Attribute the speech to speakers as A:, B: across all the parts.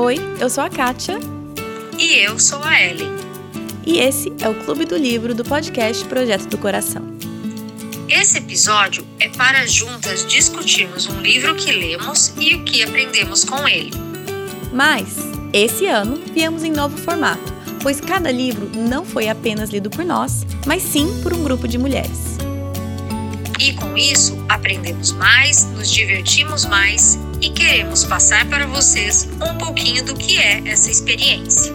A: Oi, eu sou a Kátia.
B: E eu sou a Ellen.
A: E esse é o Clube do Livro do podcast Projeto do Coração.
B: Esse episódio é para juntas discutirmos um livro que lemos e o que aprendemos com ele.
A: Mas, esse ano, viemos em novo formato, pois cada livro não foi apenas lido por nós, mas sim por um grupo de mulheres.
B: E com isso, aprendemos mais, nos divertimos mais e queremos passar para vocês um pouquinho do que é essa experiência.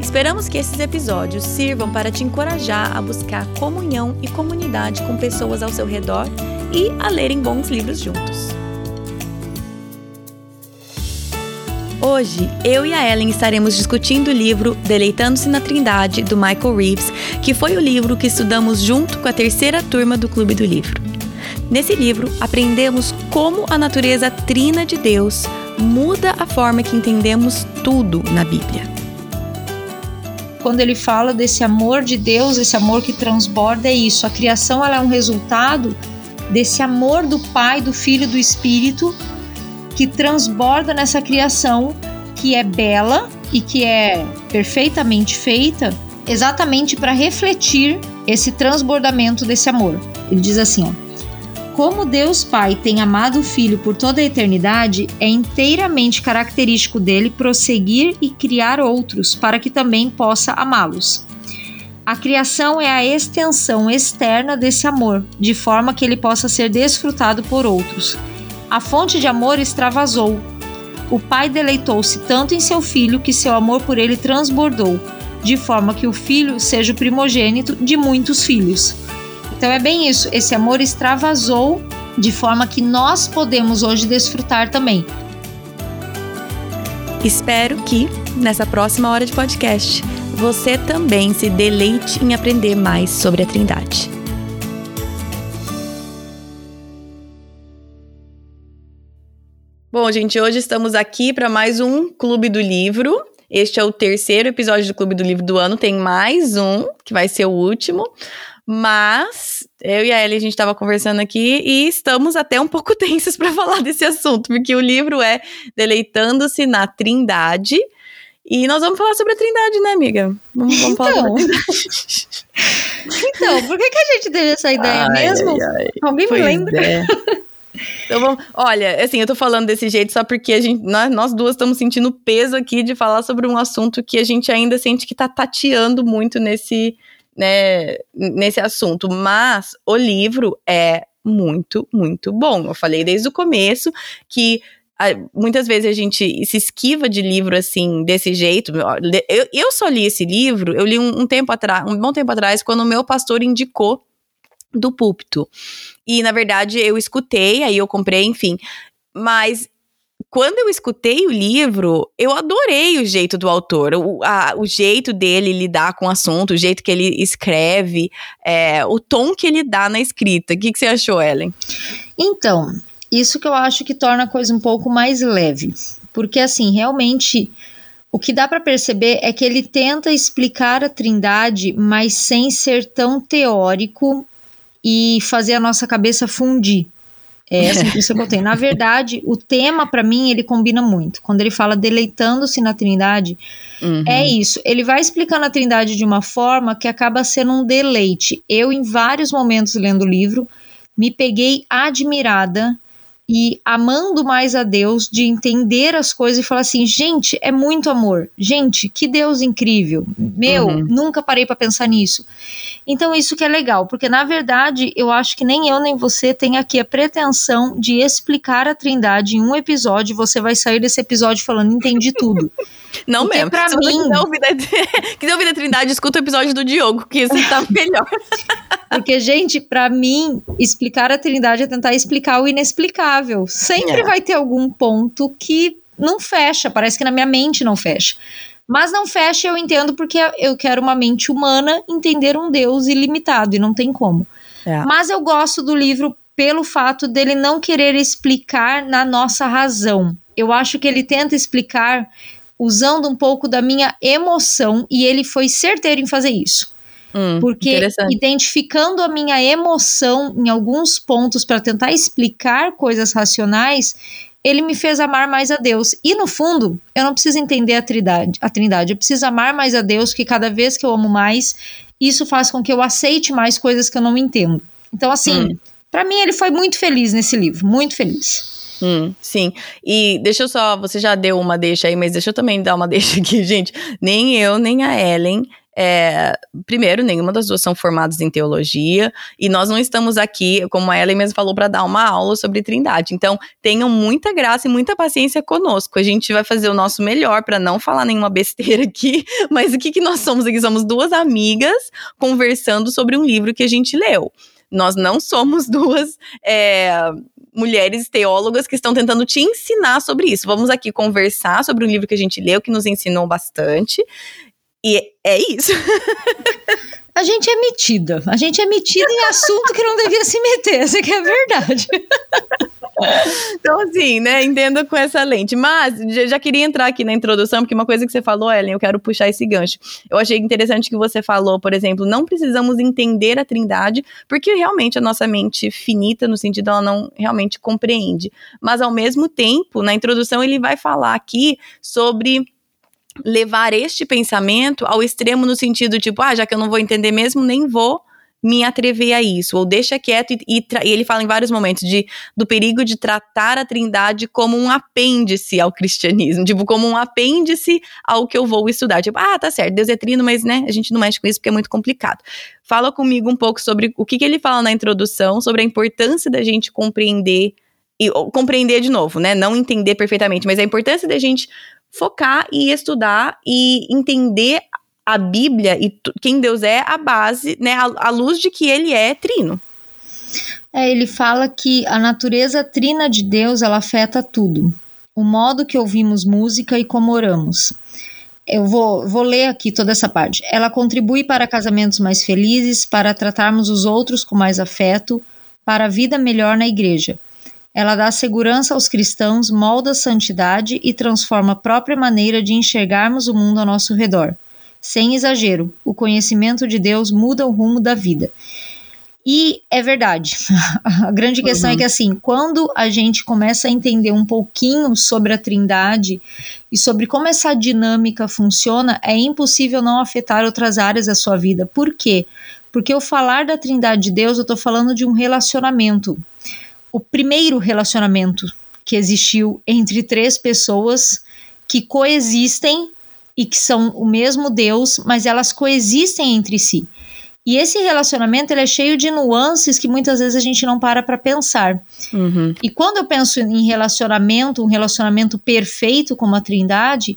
A: Esperamos que esses episódios sirvam para te encorajar a buscar comunhão e comunidade com pessoas ao seu redor e a lerem bons livros juntos. Hoje, eu e a Ellen estaremos discutindo o livro Deleitando-se na Trindade, do Michael Reeves, que foi o livro que estudamos junto com a terceira turma do Clube do Livro. Nesse livro, aprendemos como a natureza trina de Deus muda a forma que entendemos tudo na Bíblia.
C: Quando ele fala desse amor de Deus, esse amor que transborda, é isso. A criação ela é um resultado desse amor do Pai, do Filho e do Espírito que transborda nessa criação que é bela e que é perfeitamente feita exatamente para refletir esse transbordamento desse amor. Ele diz assim, ó, como Deus Pai tem amado o Filho por toda a eternidade, é inteiramente característico dele prosseguir e criar outros para que também possa amá-los. A criação é a extensão externa desse amor, de forma que ele possa ser desfrutado por outros. A fonte de amor extravasou. O Pai deleitou-se tanto em seu filho que seu amor por ele transbordou, de forma que o filho seja o primogênito de muitos filhos. Então é bem isso, esse amor extravasou de forma que nós podemos hoje desfrutar também.
A: Espero que, nessa próxima hora de podcast, você também se deleite em aprender mais sobre a Trindade. Bom, gente, hoje estamos aqui para mais um Clube do Livro. Este é o terceiro episódio do Clube do Livro do ano, tem mais um, que vai ser o último. Mas eu e a Ellie, a gente estava conversando aqui e estamos até um pouco tensos para falar desse assunto, porque o livro é Deleitando-se na Trindade. E nós vamos falar sobre a Trindade, né, amiga? Vamos, vamos
C: então,
A: falar
C: Trindade. então, por que, que a gente teve essa ideia ai, mesmo? Ai, ai. Alguém pois me lembra? É.
A: Então vamos, olha, assim, eu tô falando desse jeito só porque a gente, nós, nós duas estamos sentindo peso aqui de falar sobre um assunto que a gente ainda sente que tá tateando muito nesse, né, nesse assunto, mas o livro é muito, muito bom. Eu falei desde o começo que muitas vezes a gente se esquiva de livro assim, desse jeito. Eu, eu só li esse livro, eu li um, um tempo atrás, um bom tempo atrás, quando o meu pastor indicou do púlpito. E na verdade eu escutei, aí eu comprei, enfim. Mas quando eu escutei o livro, eu adorei o jeito do autor, o, a, o jeito dele lidar com o assunto, o jeito que ele escreve, é, o tom que ele dá na escrita. O que, que você achou, Ellen?
C: Então, isso que eu acho que torna a coisa um pouco mais leve. Porque, assim, realmente, o que dá para perceber é que ele tenta explicar a trindade, mas sem ser tão teórico e fazer a nossa cabeça fundir. É essa impressão que eu tenho. Na verdade, o tema, para mim, ele combina muito. Quando ele fala deleitando-se na Trindade, uhum. é isso. Ele vai explicando a Trindade de uma forma que acaba sendo um deleite. Eu, em vários momentos lendo o livro, me peguei admirada e amando mais a Deus, de entender as coisas e falar assim: gente, é muito amor. Gente, que Deus incrível. Meu, uhum. nunca parei para pensar nisso. Então, isso que é legal, porque na verdade eu acho que nem eu nem você tem aqui a pretensão de explicar a Trindade em um episódio. Você vai sair desse episódio falando: entendi tudo.
A: Não Porque mesmo. Pra Se mim. Quiser ouvir, da, quiser ouvir da Trindade, escuta o episódio do Diogo, que isso tá melhor.
C: Porque, gente, para mim, explicar a Trindade é tentar explicar o inexplicável. Sempre é. vai ter algum ponto que não fecha, parece que na minha mente não fecha. Mas não fecha, eu entendo, porque eu quero uma mente humana entender um Deus ilimitado, e não tem como. É. Mas eu gosto do livro pelo fato dele não querer explicar na nossa razão. Eu acho que ele tenta explicar usando um pouco da minha emoção e ele foi certeiro em fazer isso. Hum, porque identificando a minha emoção em alguns pontos para tentar explicar coisas racionais, ele me fez amar mais a Deus. E no fundo, eu não preciso entender a trindade, a trindade, eu preciso amar mais a Deus, que cada vez que eu amo mais, isso faz com que eu aceite mais coisas que eu não entendo. Então, assim, hum. para mim ele foi muito feliz nesse livro, muito feliz.
A: Hum, sim. E deixa eu só, você já deu uma deixa aí, mas deixa eu também dar uma deixa aqui, gente. Nem eu, nem a Ellen é, primeiro, nenhuma das duas são formadas em teologia, e nós não estamos aqui, como a Ellen mesmo falou, para dar uma aula sobre trindade. Então, tenham muita graça e muita paciência conosco. A gente vai fazer o nosso melhor para não falar nenhuma besteira aqui, mas o que, que nós somos aqui? Somos duas amigas conversando sobre um livro que a gente leu. Nós não somos duas. É, mulheres teólogas que estão tentando te ensinar sobre isso. Vamos aqui conversar sobre um livro que a gente leu, que nos ensinou bastante. E é isso.
C: A gente é metida. A gente é metida em assunto que não devia se meter, essa que é a verdade.
A: Então, assim, né, entenda com essa lente. Mas, já queria entrar aqui na introdução, porque uma coisa que você falou, Ellen, eu quero puxar esse gancho. Eu achei interessante que você falou, por exemplo, não precisamos entender a trindade, porque realmente a nossa mente finita, no sentido ela não realmente compreende. Mas, ao mesmo tempo, na introdução, ele vai falar aqui sobre levar este pensamento ao extremo no sentido tipo, ah, já que eu não vou entender mesmo, nem vou me atrever a isso, ou deixa quieto, e, e, e, ele fala em vários momentos de, do perigo de tratar a trindade como um apêndice ao cristianismo, tipo, como um apêndice ao que eu vou estudar, tipo, ah, tá certo, Deus é trino, mas, né, a gente não mexe com isso porque é muito complicado. Fala comigo um pouco sobre o que, que ele fala na introdução, sobre a importância da gente compreender, e compreender de novo, né, não entender perfeitamente, mas a importância da gente focar e estudar e entender a Bíblia e quem Deus é a base, né, a, a luz de que ele é trino.
C: É, ele fala que a natureza trina de Deus ela afeta tudo. O modo que ouvimos música e como oramos. Eu vou, vou ler aqui toda essa parte. Ela contribui para casamentos mais felizes, para tratarmos os outros com mais afeto, para a vida melhor na igreja. Ela dá segurança aos cristãos, molda a santidade e transforma a própria maneira de enxergarmos o mundo ao nosso redor. Sem exagero, o conhecimento de Deus muda o rumo da vida. E é verdade. a grande questão é uhum. é que, assim, quando a gente começa a entender um pouquinho sobre a Trindade e sobre como essa dinâmica funciona, é impossível não afetar outras áreas da sua vida. Por quê? Porque o falar da Trindade de Deus, eu estou falando de um relacionamento o primeiro relacionamento que existiu entre três pessoas que coexistem e que são o mesmo Deus, mas elas coexistem entre si. E esse relacionamento ele é cheio de nuances que muitas vezes a gente não para para pensar. Uhum. E quando eu penso em relacionamento, um relacionamento perfeito como a Trindade,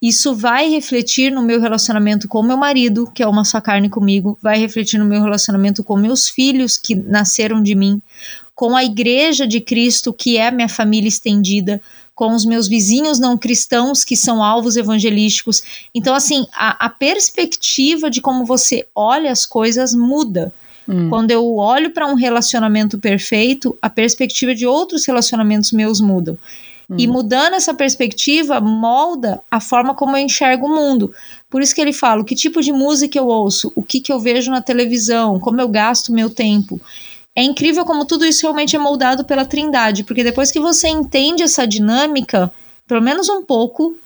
C: isso vai refletir no meu relacionamento com meu marido, que é uma só carne comigo, vai refletir no meu relacionamento com meus filhos que nasceram de mim, com a igreja de Cristo, que é a minha família estendida, com os meus vizinhos não cristãos, que são alvos evangelísticos. Então, assim, a, a perspectiva de como você olha as coisas muda. Hum. Quando eu olho para um relacionamento perfeito, a perspectiva de outros relacionamentos meus mudam. Hum. E mudando essa perspectiva, molda a forma como eu enxergo o mundo. Por isso que ele fala: que tipo de música eu ouço, o que, que eu vejo na televisão, como eu gasto meu tempo. É incrível como tudo isso realmente é moldado pela Trindade, porque depois que você entende essa dinâmica, pelo menos um pouco,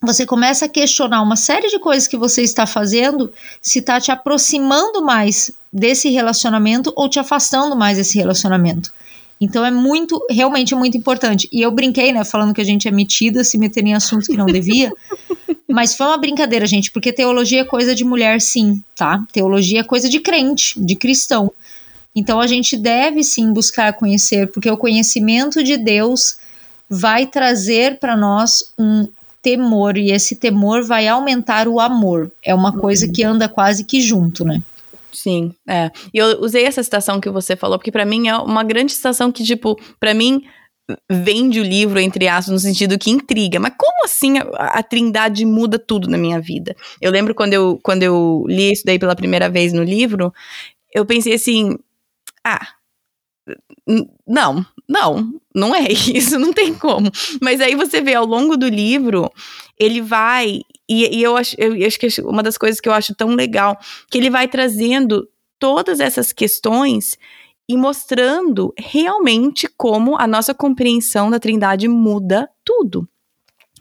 C: você começa a questionar uma série de coisas que você está fazendo, se está te aproximando mais desse relacionamento ou te afastando mais desse relacionamento. Então é muito, realmente é muito importante. E eu brinquei, né, falando que a gente é metida, se meter em assuntos que não devia. mas foi uma brincadeira, gente, porque teologia é coisa de mulher, sim, tá? Teologia é coisa de crente, de cristão. Então a gente deve sim buscar conhecer, porque o conhecimento de Deus vai trazer para nós um temor e esse temor vai aumentar o amor. É uma coisa que anda quase que junto, né?
A: Sim, é. E eu usei essa citação que você falou, porque para mim é uma grande citação que, tipo, para mim vende o livro, entre aspas, no sentido que intriga. Mas como assim a, a, trindade muda tudo na minha vida? Eu lembro quando eu, quando eu li isso daí pela primeira vez no livro, eu pensei assim, ah, não, não, não é isso, não tem como. Mas aí você vê ao longo do livro, ele vai, e, e eu, acho, eu acho que uma das coisas que eu acho tão legal, que ele vai trazendo todas essas questões e mostrando realmente como a nossa compreensão da Trindade muda tudo.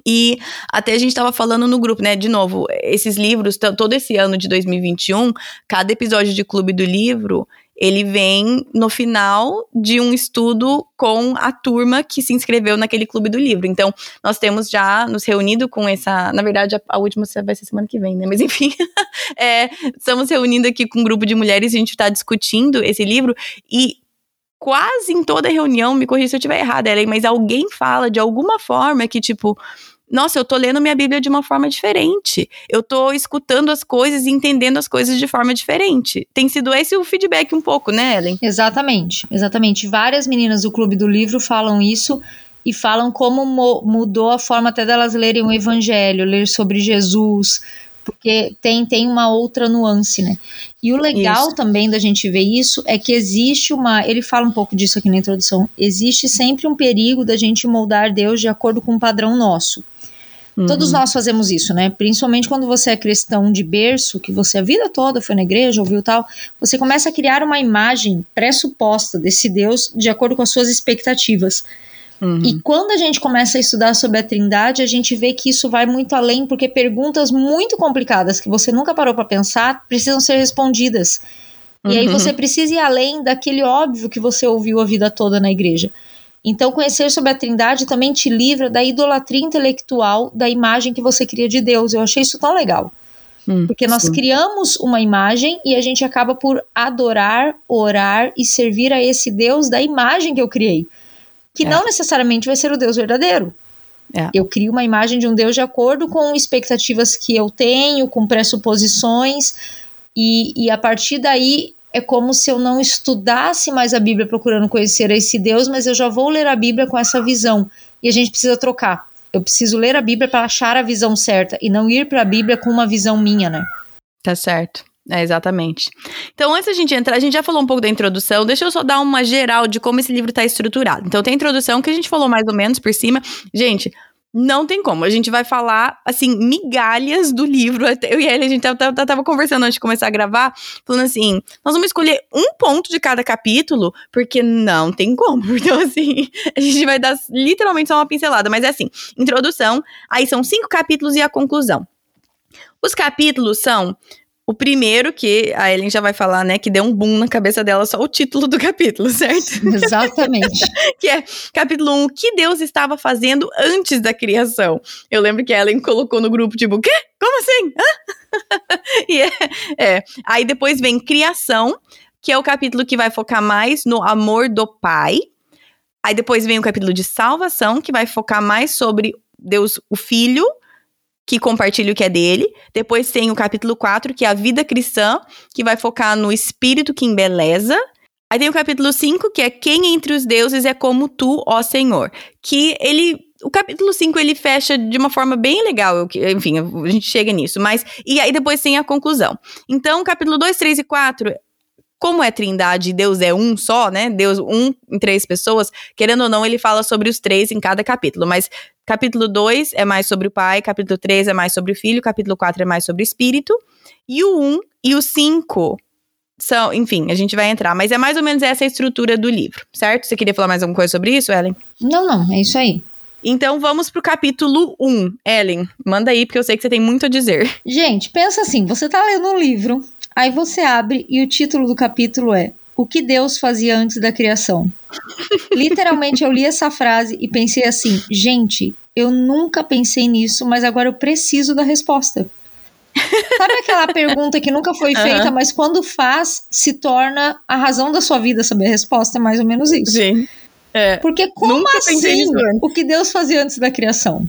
A: E até a gente estava falando no grupo, né? De novo, esses livros, todo esse ano de 2021, cada episódio de Clube do Livro, ele vem no final de um estudo com a turma que se inscreveu naquele clube do livro. Então, nós temos já nos reunido com essa. Na verdade, a, a última vai ser semana que vem, né? Mas enfim, é, estamos reunindo aqui com um grupo de mulheres e a gente está discutindo esse livro. E quase em toda reunião, me corrija se eu estiver errada, Ellen, mas alguém fala de alguma forma que, tipo, nossa, eu tô lendo minha Bíblia de uma forma diferente. Eu tô escutando as coisas e entendendo as coisas de forma diferente. Tem sido esse o feedback um pouco, né, Ellen?
C: Exatamente, exatamente. Várias meninas do Clube do Livro falam isso e falam como mudou a forma até delas lerem o Evangelho, ler sobre Jesus, porque tem, tem uma outra nuance, né? E o legal isso. também da gente ver isso é que existe uma. Ele fala um pouco disso aqui na introdução. Existe sempre um perigo da gente moldar Deus de acordo com um padrão nosso. Uhum. Todos nós fazemos isso, né? Principalmente quando você é cristão de berço, que você a vida toda foi na igreja, ouviu tal, você começa a criar uma imagem pressuposta desse Deus de acordo com as suas expectativas. Uhum. E quando a gente começa a estudar sobre a Trindade, a gente vê que isso vai muito além, porque perguntas muito complicadas que você nunca parou para pensar precisam ser respondidas. E aí uhum. você precisa ir além daquele óbvio que você ouviu a vida toda na igreja. Então, conhecer sobre a Trindade também te livra da idolatria intelectual da imagem que você cria de Deus. Eu achei isso tão legal. Hum, Porque nós sim. criamos uma imagem e a gente acaba por adorar, orar e servir a esse Deus da imagem que eu criei. Que é. não necessariamente vai ser o Deus verdadeiro. É. Eu crio uma imagem de um Deus de acordo com expectativas que eu tenho, com pressuposições, e, e a partir daí é como se eu não estudasse mais a Bíblia procurando conhecer esse Deus, mas eu já vou ler a Bíblia com essa visão. E a gente precisa trocar. Eu preciso ler a Bíblia para achar a visão certa e não ir para a Bíblia com uma visão minha, né?
A: Tá certo. É, exatamente. Então, antes da gente entrar, a gente já falou um pouco da introdução, deixa eu só dar uma geral de como esse livro está estruturado. Então, tem a introdução que a gente falou mais ou menos por cima. Gente, não tem como. A gente vai falar, assim, migalhas do livro. Eu e ele, a gente tava, tava, conversando antes de começar a gravar, falando assim: nós vamos escolher um ponto de cada capítulo, porque não tem como. Então, assim, a gente vai dar literalmente só uma pincelada. Mas é assim: introdução, aí são cinco capítulos e a conclusão. Os capítulos são o primeiro, que a Ellen já vai falar, né, que deu um boom na cabeça dela só o título do capítulo, certo?
C: Exatamente.
A: que é capítulo 1, o que Deus estava fazendo antes da criação. Eu lembro que a Ellen colocou no grupo, tipo, o quê? Como assim? e é, é. Aí depois vem criação, que é o capítulo que vai focar mais no amor do pai. Aí depois vem o capítulo de salvação, que vai focar mais sobre Deus, o filho, que compartilha o que é dele. Depois tem o capítulo 4, que é a vida cristã, que vai focar no espírito que embeleza. Aí tem o capítulo 5, que é quem entre os deuses é como tu, ó Senhor. Que ele o capítulo 5 ele fecha de uma forma bem legal, enfim, a gente chega nisso, mas e aí depois tem a conclusão. Então, capítulo 2, 3 e 4 como é trindade Deus é um só, né? Deus um em três pessoas, querendo ou não, ele fala sobre os três em cada capítulo. Mas capítulo 2 é mais sobre o pai, capítulo 3 é mais sobre o filho, capítulo 4 é mais sobre o espírito. E o 1 um e o 5 são, enfim, a gente vai entrar, mas é mais ou menos essa a estrutura do livro, certo? Você queria falar mais alguma coisa sobre isso, Ellen?
C: Não, não, é isso aí.
A: Então vamos pro capítulo 1. Ellen, manda aí, porque eu sei que você tem muito a dizer.
C: Gente, pensa assim: você tá lendo um livro, Aí você abre e o título do capítulo é O que Deus fazia antes da criação. Literalmente eu li essa frase e pensei assim: gente, eu nunca pensei nisso, mas agora eu preciso da resposta. Sabe aquela pergunta que nunca foi feita, uhum. mas quando faz, se torna a razão da sua vida saber a resposta? É mais ou menos isso.
A: Sim. É.
C: Porque como assim o que Deus fazia antes da criação?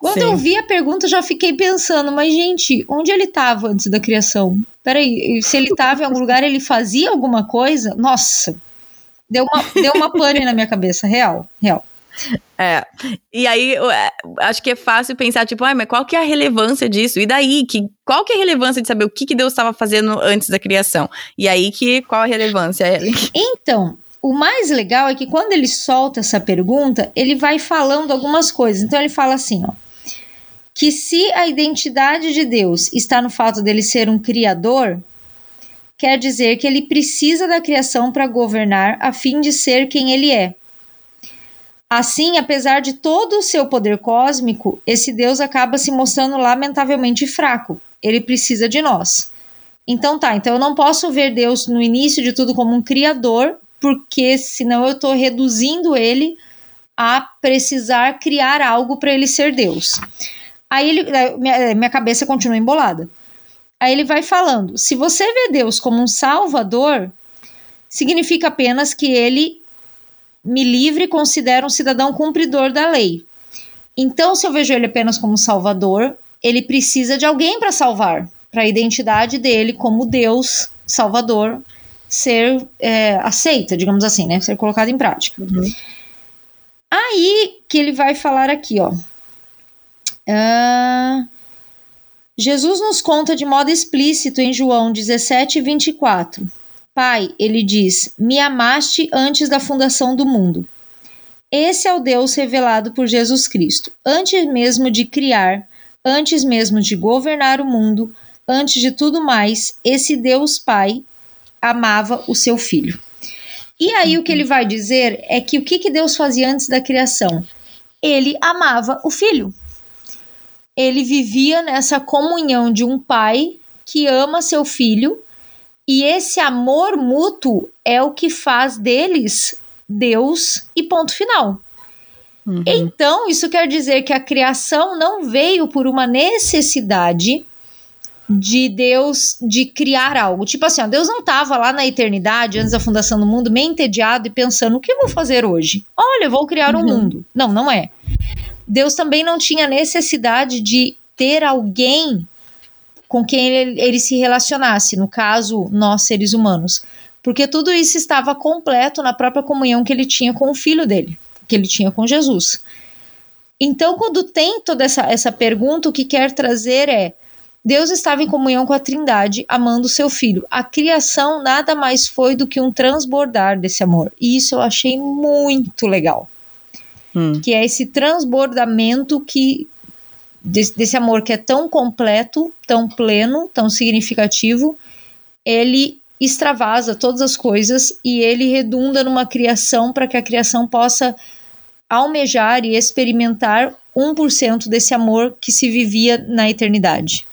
C: Quando Sim. eu vi a pergunta, já fiquei pensando, mas gente, onde ele estava antes da criação? Peraí, se ele estava em algum lugar, ele fazia alguma coisa? Nossa, deu uma, deu uma pane na minha cabeça, real, real.
A: É, e aí é, acho que é fácil pensar, tipo, ah, mas qual que é a relevância disso? E daí, que, qual que é a relevância de saber o que, que Deus estava fazendo antes da criação? E aí, que qual a relevância, Ellen?
C: Então, o mais legal é que quando ele solta essa pergunta, ele vai falando algumas coisas. Então ele fala assim, ó que se a identidade de Deus está no fato dele ser um criador, quer dizer que ele precisa da criação para governar a fim de ser quem ele é. Assim, apesar de todo o seu poder cósmico, esse Deus acaba se mostrando lamentavelmente fraco. Ele precisa de nós. Então tá, então eu não posso ver Deus no início de tudo como um criador, porque senão eu estou reduzindo ele a precisar criar algo para ele ser Deus. Aí ele, minha, minha cabeça continua embolada. Aí ele vai falando: se você vê Deus como um salvador, significa apenas que ele me livre e considera um cidadão cumpridor da lei. Então, se eu vejo ele apenas como salvador, ele precisa de alguém para salvar, para a identidade dele como Deus salvador ser é, aceita, digamos assim, né? Ser colocada em prática. Uhum. Aí que ele vai falar aqui, ó. Uh, Jesus nos conta de modo explícito em João 17, 24. Pai, ele diz: Me amaste antes da fundação do mundo. Esse é o Deus revelado por Jesus Cristo. Antes mesmo de criar, antes mesmo de governar o mundo, antes de tudo mais, esse Deus Pai amava o seu filho. E aí o que ele vai dizer é que o que, que Deus fazia antes da criação? Ele amava o filho. Ele vivia nessa comunhão de um pai que ama seu filho, e esse amor mútuo é o que faz deles Deus e ponto final. Uhum. Então, isso quer dizer que a criação não veio por uma necessidade de Deus de criar algo. Tipo assim, ó, Deus não estava lá na eternidade, antes da fundação do mundo, meio entediado e pensando: o que eu vou fazer hoje? Olha, vou criar um uhum. mundo. Não, não é. Deus também não tinha necessidade de ter alguém com quem ele, ele se relacionasse, no caso, nós seres humanos. Porque tudo isso estava completo na própria comunhão que ele tinha com o filho dele, que ele tinha com Jesus. Então, quando tem toda essa, essa pergunta, o que quer trazer é Deus estava em comunhão com a Trindade, amando seu filho. A criação nada mais foi do que um transbordar desse amor. E isso eu achei muito legal. Hum. Que é esse transbordamento que desse, desse amor que é tão completo, tão pleno, tão significativo, ele extravasa todas as coisas e ele redunda numa criação para que a criação possa almejar e experimentar 1% desse amor que se vivia na eternidade.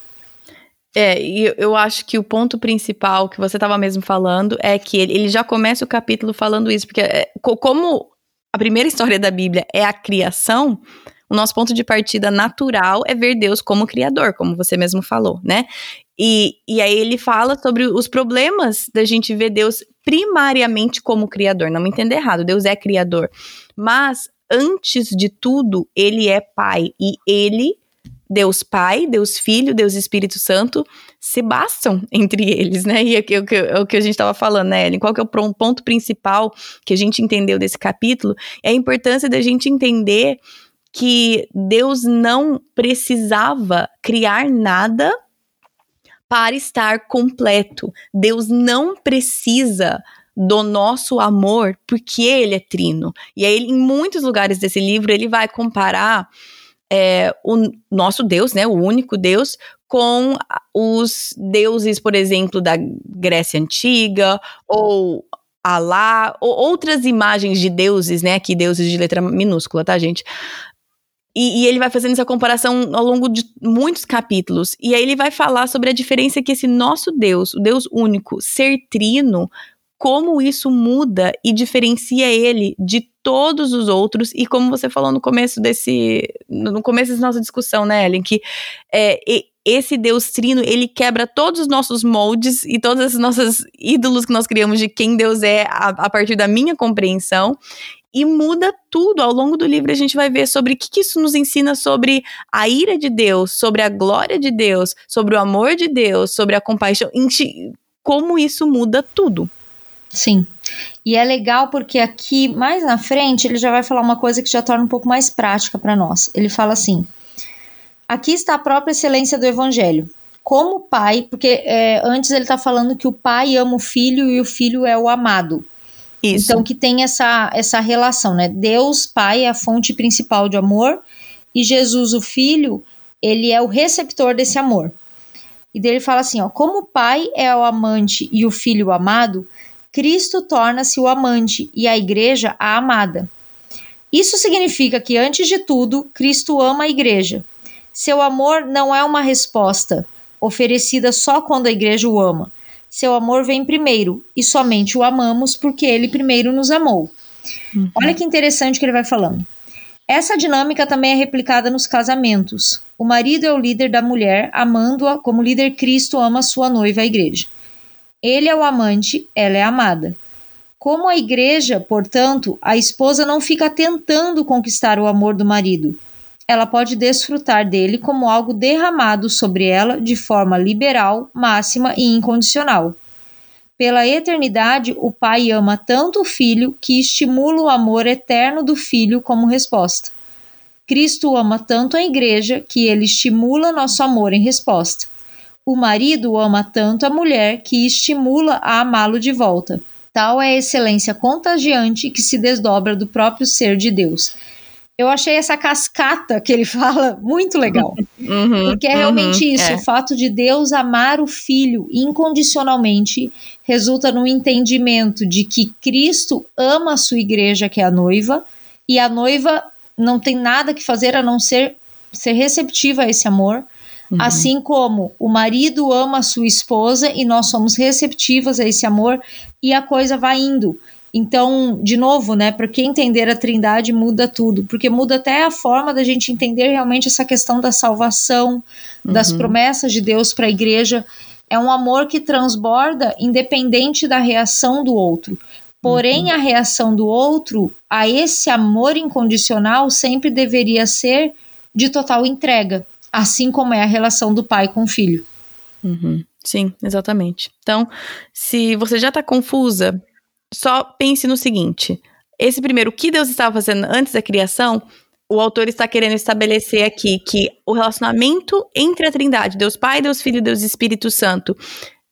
A: É, e eu acho que o ponto principal que você estava mesmo falando é que ele, ele, já começa o capítulo falando isso, porque é, como a primeira história da Bíblia é a criação, o nosso ponto de partida natural é ver Deus como criador, como você mesmo falou, né? E, e aí ele fala sobre os problemas da gente ver Deus primariamente como criador. Não me entenda errado, Deus é criador. Mas, antes de tudo, ele é pai. E ele Deus Pai, Deus Filho, Deus Espírito Santo se bastam entre eles, né? E é, o que, é o que a gente estava falando, né, Ellen? Qual que é o ponto principal que a gente entendeu desse capítulo? É a importância da gente entender que Deus não precisava criar nada para estar completo. Deus não precisa do nosso amor porque ele é trino. E aí, em muitos lugares desse livro, ele vai comparar é, o nosso Deus, né, o único Deus, com os deuses, por exemplo, da Grécia Antiga, ou Alá, ou outras imagens de deuses, né, aqui deuses de letra minúscula, tá, gente? E, e, ele vai fazendo essa comparação ao longo de muitos capítulos. E aí ele vai falar sobre a diferença que esse nosso Deus, o Deus único, ser trino, como isso muda e diferencia ele de todos os outros, e como você falou no começo desse. No começo dessa nossa discussão, né, Ellen, que é, esse Deus Trino, ele quebra todos os nossos moldes e todos esses nossos ídolos que nós criamos de quem Deus é a, a partir da minha compreensão e muda tudo. Ao longo do livro a gente vai ver sobre o que, que, isso nos ensina sobre a ira de Deus, sobre a glória de Deus, sobre o amor de Deus, sobre a compaixão, como isso muda tudo.
C: Sim. E é legal porque aqui, mais na frente, ele já vai falar uma coisa que já torna um pouco mais prática para nós. Ele fala assim: aqui está a própria excelência do evangelho. Como pai, porque é, antes ele está falando que o pai ama o filho e o filho é o amado. Isso. Então que tem essa, essa relação, né? Deus, pai, é a fonte principal de amor e Jesus, o filho, ele é o receptor desse amor. E dele fala assim, ó, como o pai é o amante e o filho o amado, Cristo torna-se o amante e a igreja a amada. Isso significa que antes de tudo, Cristo ama a igreja. Seu amor não é uma resposta oferecida só quando a igreja o ama. Seu amor vem primeiro e somente o amamos porque ele primeiro nos amou. Uhum. Olha que interessante que ele vai falando. Essa dinâmica também é replicada nos casamentos. O marido é o líder da mulher, amando-a como líder Cristo ama sua noiva, a igreja. Ele é o amante, ela é amada. Como a igreja, portanto, a esposa não fica tentando conquistar o amor do marido. Ela pode desfrutar dele como algo derramado sobre ela de forma liberal, máxima e incondicional. Pela eternidade, o pai ama tanto o filho que estimula o amor eterno do filho como resposta. Cristo ama tanto a igreja que ele estimula nosso amor em resposta. O marido ama tanto a mulher que estimula a amá-lo de volta. Tal é a excelência contagiante que se desdobra do próprio ser de Deus eu achei essa cascata que ele fala muito legal. Uhum, porque é realmente uhum, isso: é. o fato de Deus amar o filho incondicionalmente resulta no entendimento de que Cristo ama a sua igreja, que é a noiva, e a noiva não tem nada que fazer a não ser ser receptiva a esse amor. Uhum. Assim como o marido ama a sua esposa e nós somos receptivas a esse amor, e a coisa vai indo. Então, de novo, né, para quem entender a Trindade muda tudo, porque muda até a forma da gente entender realmente essa questão da salvação, uhum. das promessas de Deus para a igreja. É um amor que transborda independente da reação do outro. Porém, uhum. a reação do outro a esse amor incondicional sempre deveria ser de total entrega, assim como é a relação do pai com o filho.
A: Uhum. Sim, exatamente. Então, se você já está confusa só pense no seguinte: esse primeiro, o que Deus estava fazendo antes da criação, o autor está querendo estabelecer aqui que o relacionamento entre a Trindade, Deus Pai, Deus Filho Deus Espírito Santo,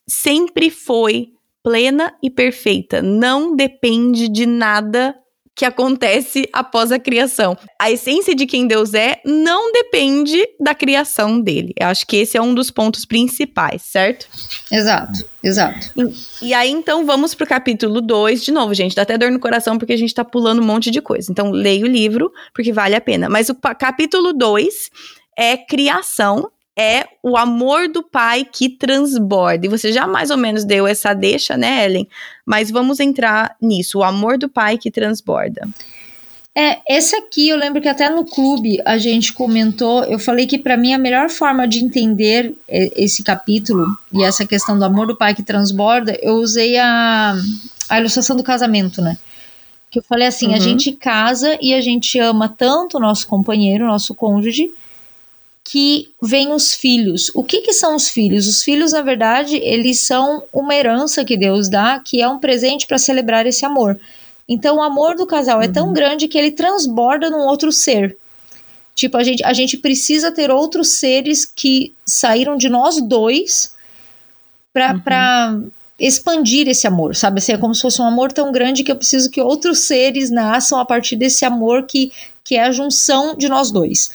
A: sempre foi plena e perfeita. Não depende de nada que acontece após a criação. A essência de quem Deus é não depende da criação dele. Eu acho que esse é um dos pontos principais, certo?
C: Exato, exato.
A: E, e aí, então, vamos pro capítulo 2. De novo, gente, dá até dor no coração porque a gente tá pulando um monte de coisa. Então, leia o livro, porque vale a pena. Mas o capítulo 2 é criação é o amor do pai que transborda. E você já mais ou menos deu essa deixa, né, Ellen? Mas vamos entrar nisso, o amor do pai que transborda.
C: É, esse aqui eu lembro que até no clube a gente comentou, eu falei que para mim a melhor forma de entender esse capítulo e essa questão do amor do pai que transborda, eu usei a, a ilustração do casamento, né? Que eu falei assim, uhum. a gente casa e a gente ama tanto o nosso companheiro, o nosso cônjuge, que vem os filhos. O que, que são os filhos? Os filhos, na verdade, eles são uma herança que Deus dá, que é um presente para celebrar esse amor. Então, o amor do casal uhum. é tão uhum. grande que ele transborda num outro ser. Tipo, a gente, a gente precisa ter outros seres que saíram de nós dois para uhum. expandir esse amor, sabe? Assim, é como se fosse um amor tão grande que eu preciso que outros seres nasçam a partir desse amor que, que é a junção de nós dois.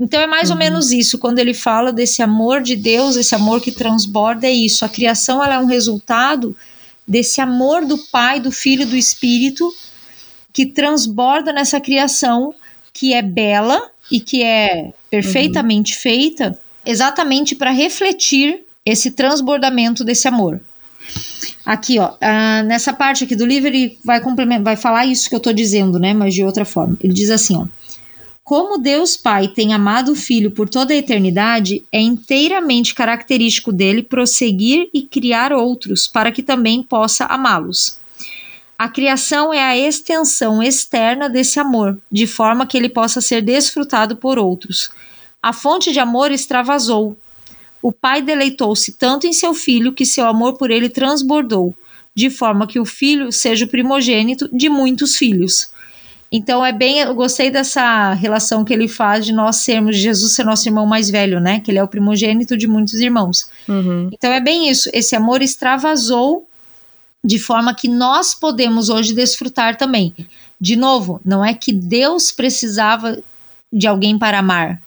C: Então é mais uhum. ou menos isso, quando ele fala desse amor de Deus, esse amor que transborda, é isso. A criação ela é um resultado desse amor do Pai, do Filho, do Espírito, que transborda nessa criação que é bela e que é perfeitamente uhum. feita, exatamente para refletir esse transbordamento desse amor. Aqui, ó, uh, nessa parte aqui do livro, ele vai complementar, vai falar isso que eu estou dizendo, né? Mas de outra forma. Ele diz assim, ó. Como Deus Pai tem amado o Filho por toda a eternidade, é inteiramente característico dele prosseguir e criar outros para que também possa amá-los. A criação é a extensão externa desse amor, de forma que ele possa ser desfrutado por outros. A fonte de amor extravasou. O Pai deleitou-se tanto em seu filho que seu amor por ele transbordou, de forma que o filho seja o primogênito de muitos filhos. Então é bem, eu gostei dessa relação que ele faz de nós sermos Jesus ser nosso irmão mais velho, né? Que ele é o primogênito de muitos irmãos. Uhum. Então é bem isso. Esse amor extravasou de forma que nós podemos hoje desfrutar também. De novo, não é que Deus precisava de alguém para amar,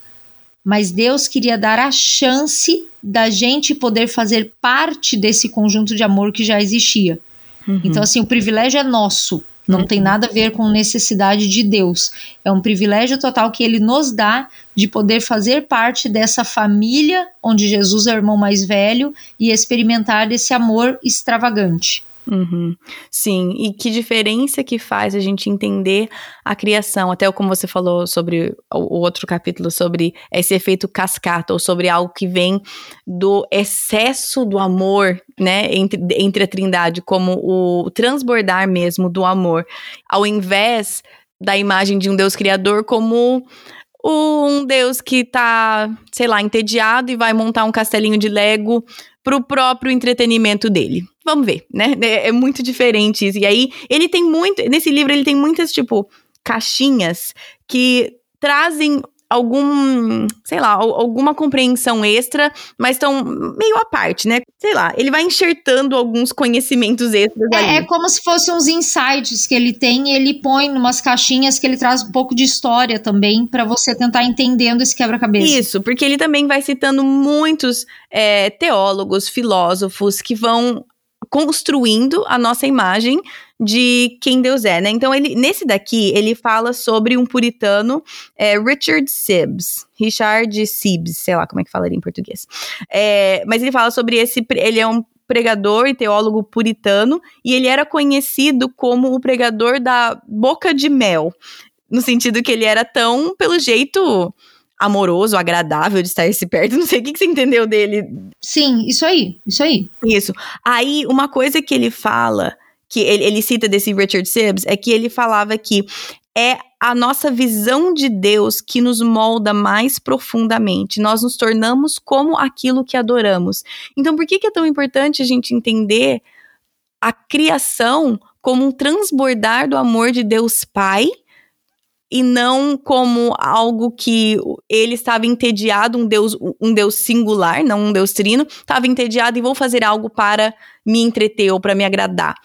C: mas Deus queria dar a chance da gente poder fazer parte desse conjunto de amor que já existia. Uhum. Então, assim, o privilégio é nosso. Não uhum. tem nada a ver com necessidade de Deus. É um privilégio total que ele nos dá de poder fazer parte dessa família onde Jesus é o irmão mais velho e experimentar esse amor extravagante.
A: Uhum. Sim, e que diferença que faz a gente entender a criação, até como você falou sobre o outro capítulo, sobre esse efeito cascata, ou sobre algo que vem do excesso do amor, né, entre, entre a trindade, como o transbordar mesmo do amor, ao invés da imagem de um Deus criador como um Deus que tá, sei lá, entediado e vai montar um castelinho de Lego pro próprio entretenimento dele. Vamos ver, né? É, é muito diferente isso. E aí, ele tem muito. Nesse livro, ele tem muitas, tipo, caixinhas que trazem algum, sei lá, alguma compreensão extra, mas estão meio à parte, né? Sei lá, ele vai enxertando alguns conhecimentos extras
C: é,
A: ali.
C: É como se fossem uns insights que ele tem e ele põe numas caixinhas que ele traz um pouco de história também para você tentar entendendo esse quebra-cabeça.
A: Isso, porque ele também vai citando muitos é, teólogos, filósofos que vão construindo a nossa imagem de quem Deus é, né? Então, ele, nesse daqui, ele fala sobre um puritano, é, Richard Sibbs, Richard Sibbs, sei lá como é que falaria em português. É, mas ele fala sobre esse, ele é um pregador e teólogo puritano, e ele era conhecido como o pregador da boca de mel, no sentido que ele era tão, pelo jeito, amoroso, agradável de estar se perto. Não sei o que, que você entendeu dele.
C: Sim, isso aí, isso aí.
A: Isso. Aí, uma coisa que ele fala, que ele, ele cita desse Richard Sibbs, é que ele falava que é a nossa visão de Deus que nos molda mais profundamente. Nós nos tornamos como aquilo que adoramos. Então, por que, que é tão importante a gente entender a criação como um transbordar do amor de Deus Pai? E não como algo que ele estava entediado, um Deus, um Deus singular, não um Deus trino, estava entediado e vou fazer algo para me entreter ou para me agradar.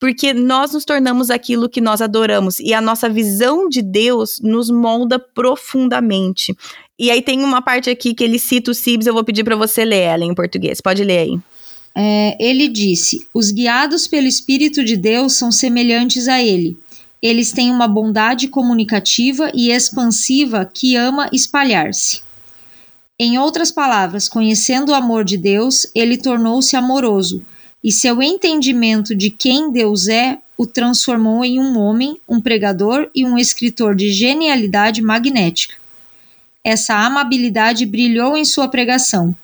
A: Porque nós nos tornamos aquilo que nós adoramos e a nossa visão de Deus nos molda profundamente. E aí tem uma parte aqui que ele cita o Cibs, eu vou pedir para você ler ela em português. Pode ler aí.
C: É, ele disse: Os guiados pelo Espírito de Deus são semelhantes a ele eles têm uma bondade comunicativa e expansiva que ama espalhar-se. Em outras palavras, conhecendo o amor de Deus, ele tornou-se amoroso, e seu entendimento de quem Deus é o transformou em um homem, um pregador e um escritor de genialidade magnética. Essa amabilidade brilhou em sua pregação.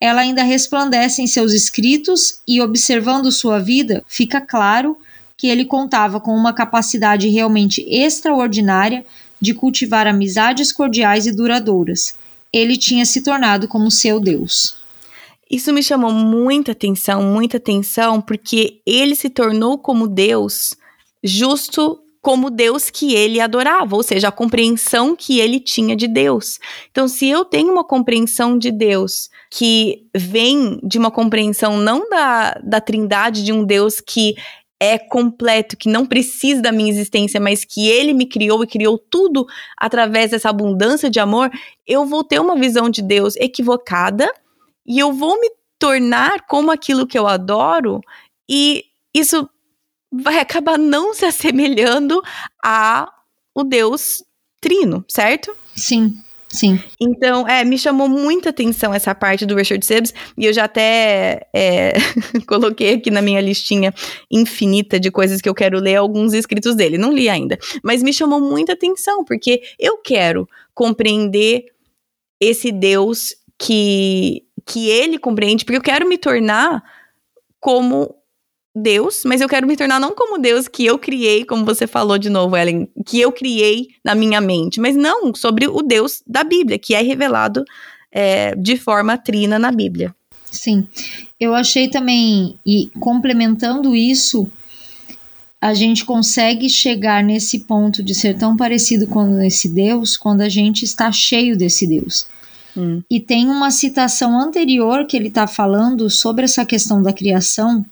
C: Ela ainda resplandece em seus escritos e, observando sua vida, fica claro que ele contava com uma capacidade realmente extraordinária de cultivar amizades cordiais e duradouras. Ele tinha se tornado como seu Deus.
A: Isso me chamou muita atenção, muita atenção, porque ele se tornou como Deus, justo como Deus que ele adorava, ou seja, a compreensão que ele tinha de Deus. Então, se eu tenho uma compreensão de Deus que vem de uma compreensão não da, da trindade de um Deus que é completo, que não precisa da minha existência, mas que ele me criou e criou tudo através dessa abundância de amor, eu vou ter uma visão de Deus equivocada e eu vou me tornar como aquilo que eu adoro e isso vai acabar não se assemelhando a o Deus trino, certo?
C: Sim. Sim.
A: Então, é, me chamou muita atenção essa parte do Richard Sibbs, e eu já até é, coloquei aqui na minha listinha infinita de coisas que eu quero ler alguns escritos dele. Não li ainda, mas me chamou muita atenção, porque eu quero compreender esse Deus que, que ele compreende, porque eu quero me tornar como Deus, mas eu quero me tornar não como Deus que eu criei, como você falou de novo, Ellen, que eu criei na minha mente, mas não sobre o Deus da Bíblia, que é revelado é, de forma trina na Bíblia.
C: Sim, eu achei também, e complementando isso, a gente consegue chegar nesse ponto de ser tão parecido com esse Deus quando a gente está cheio desse Deus. Hum. E tem uma citação anterior que ele está falando sobre essa questão da criação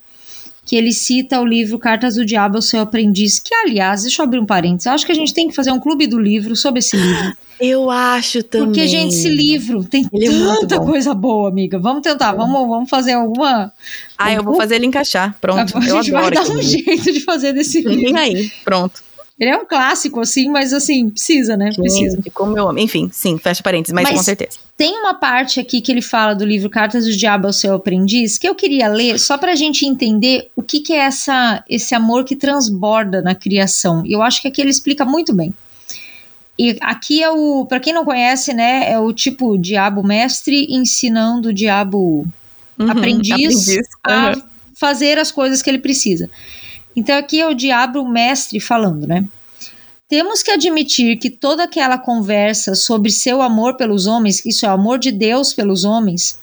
C: que ele cita o livro Cartas do Diabo ao Seu Aprendiz, que, aliás, deixa eu abrir um parênteses, eu acho que a gente tem que fazer um clube do livro sobre esse livro.
A: Eu acho também.
C: Porque, gente, esse livro tem
A: Ele é
C: tanta
A: bom.
C: coisa boa, amiga. Vamos tentar, vamos, vamos fazer alguma.
A: Ah, eu vou fazer ele encaixar. Pronto.
C: a
A: eu
C: gente vai dar um
A: livro.
C: jeito de fazer desse livro.
A: Vem aí, pronto.
C: Ele é um clássico, assim, mas assim, precisa, né? Precisa.
A: Gente, como eu amo. Enfim, sim, fecha parênteses, mas,
C: Mas-
A: com certeza.
C: Tem uma parte aqui que ele fala do livro Cartas do Diabo ao Seu Aprendiz que eu queria ler só pra gente entender o que, que é essa, esse amor que transborda na criação. E eu acho que aqui ele explica muito bem. E aqui é o, pra quem não conhece, né, é o tipo diabo mestre ensinando o diabo
A: Uhum,
C: aprendiz, a
A: Uhum.
C: fazer as coisas que ele precisa. Então aqui é o diabo mestre falando, né? Temos que admitir que toda aquela conversa sobre seu amor pelos homens, isso é o amor de Deus pelos homens,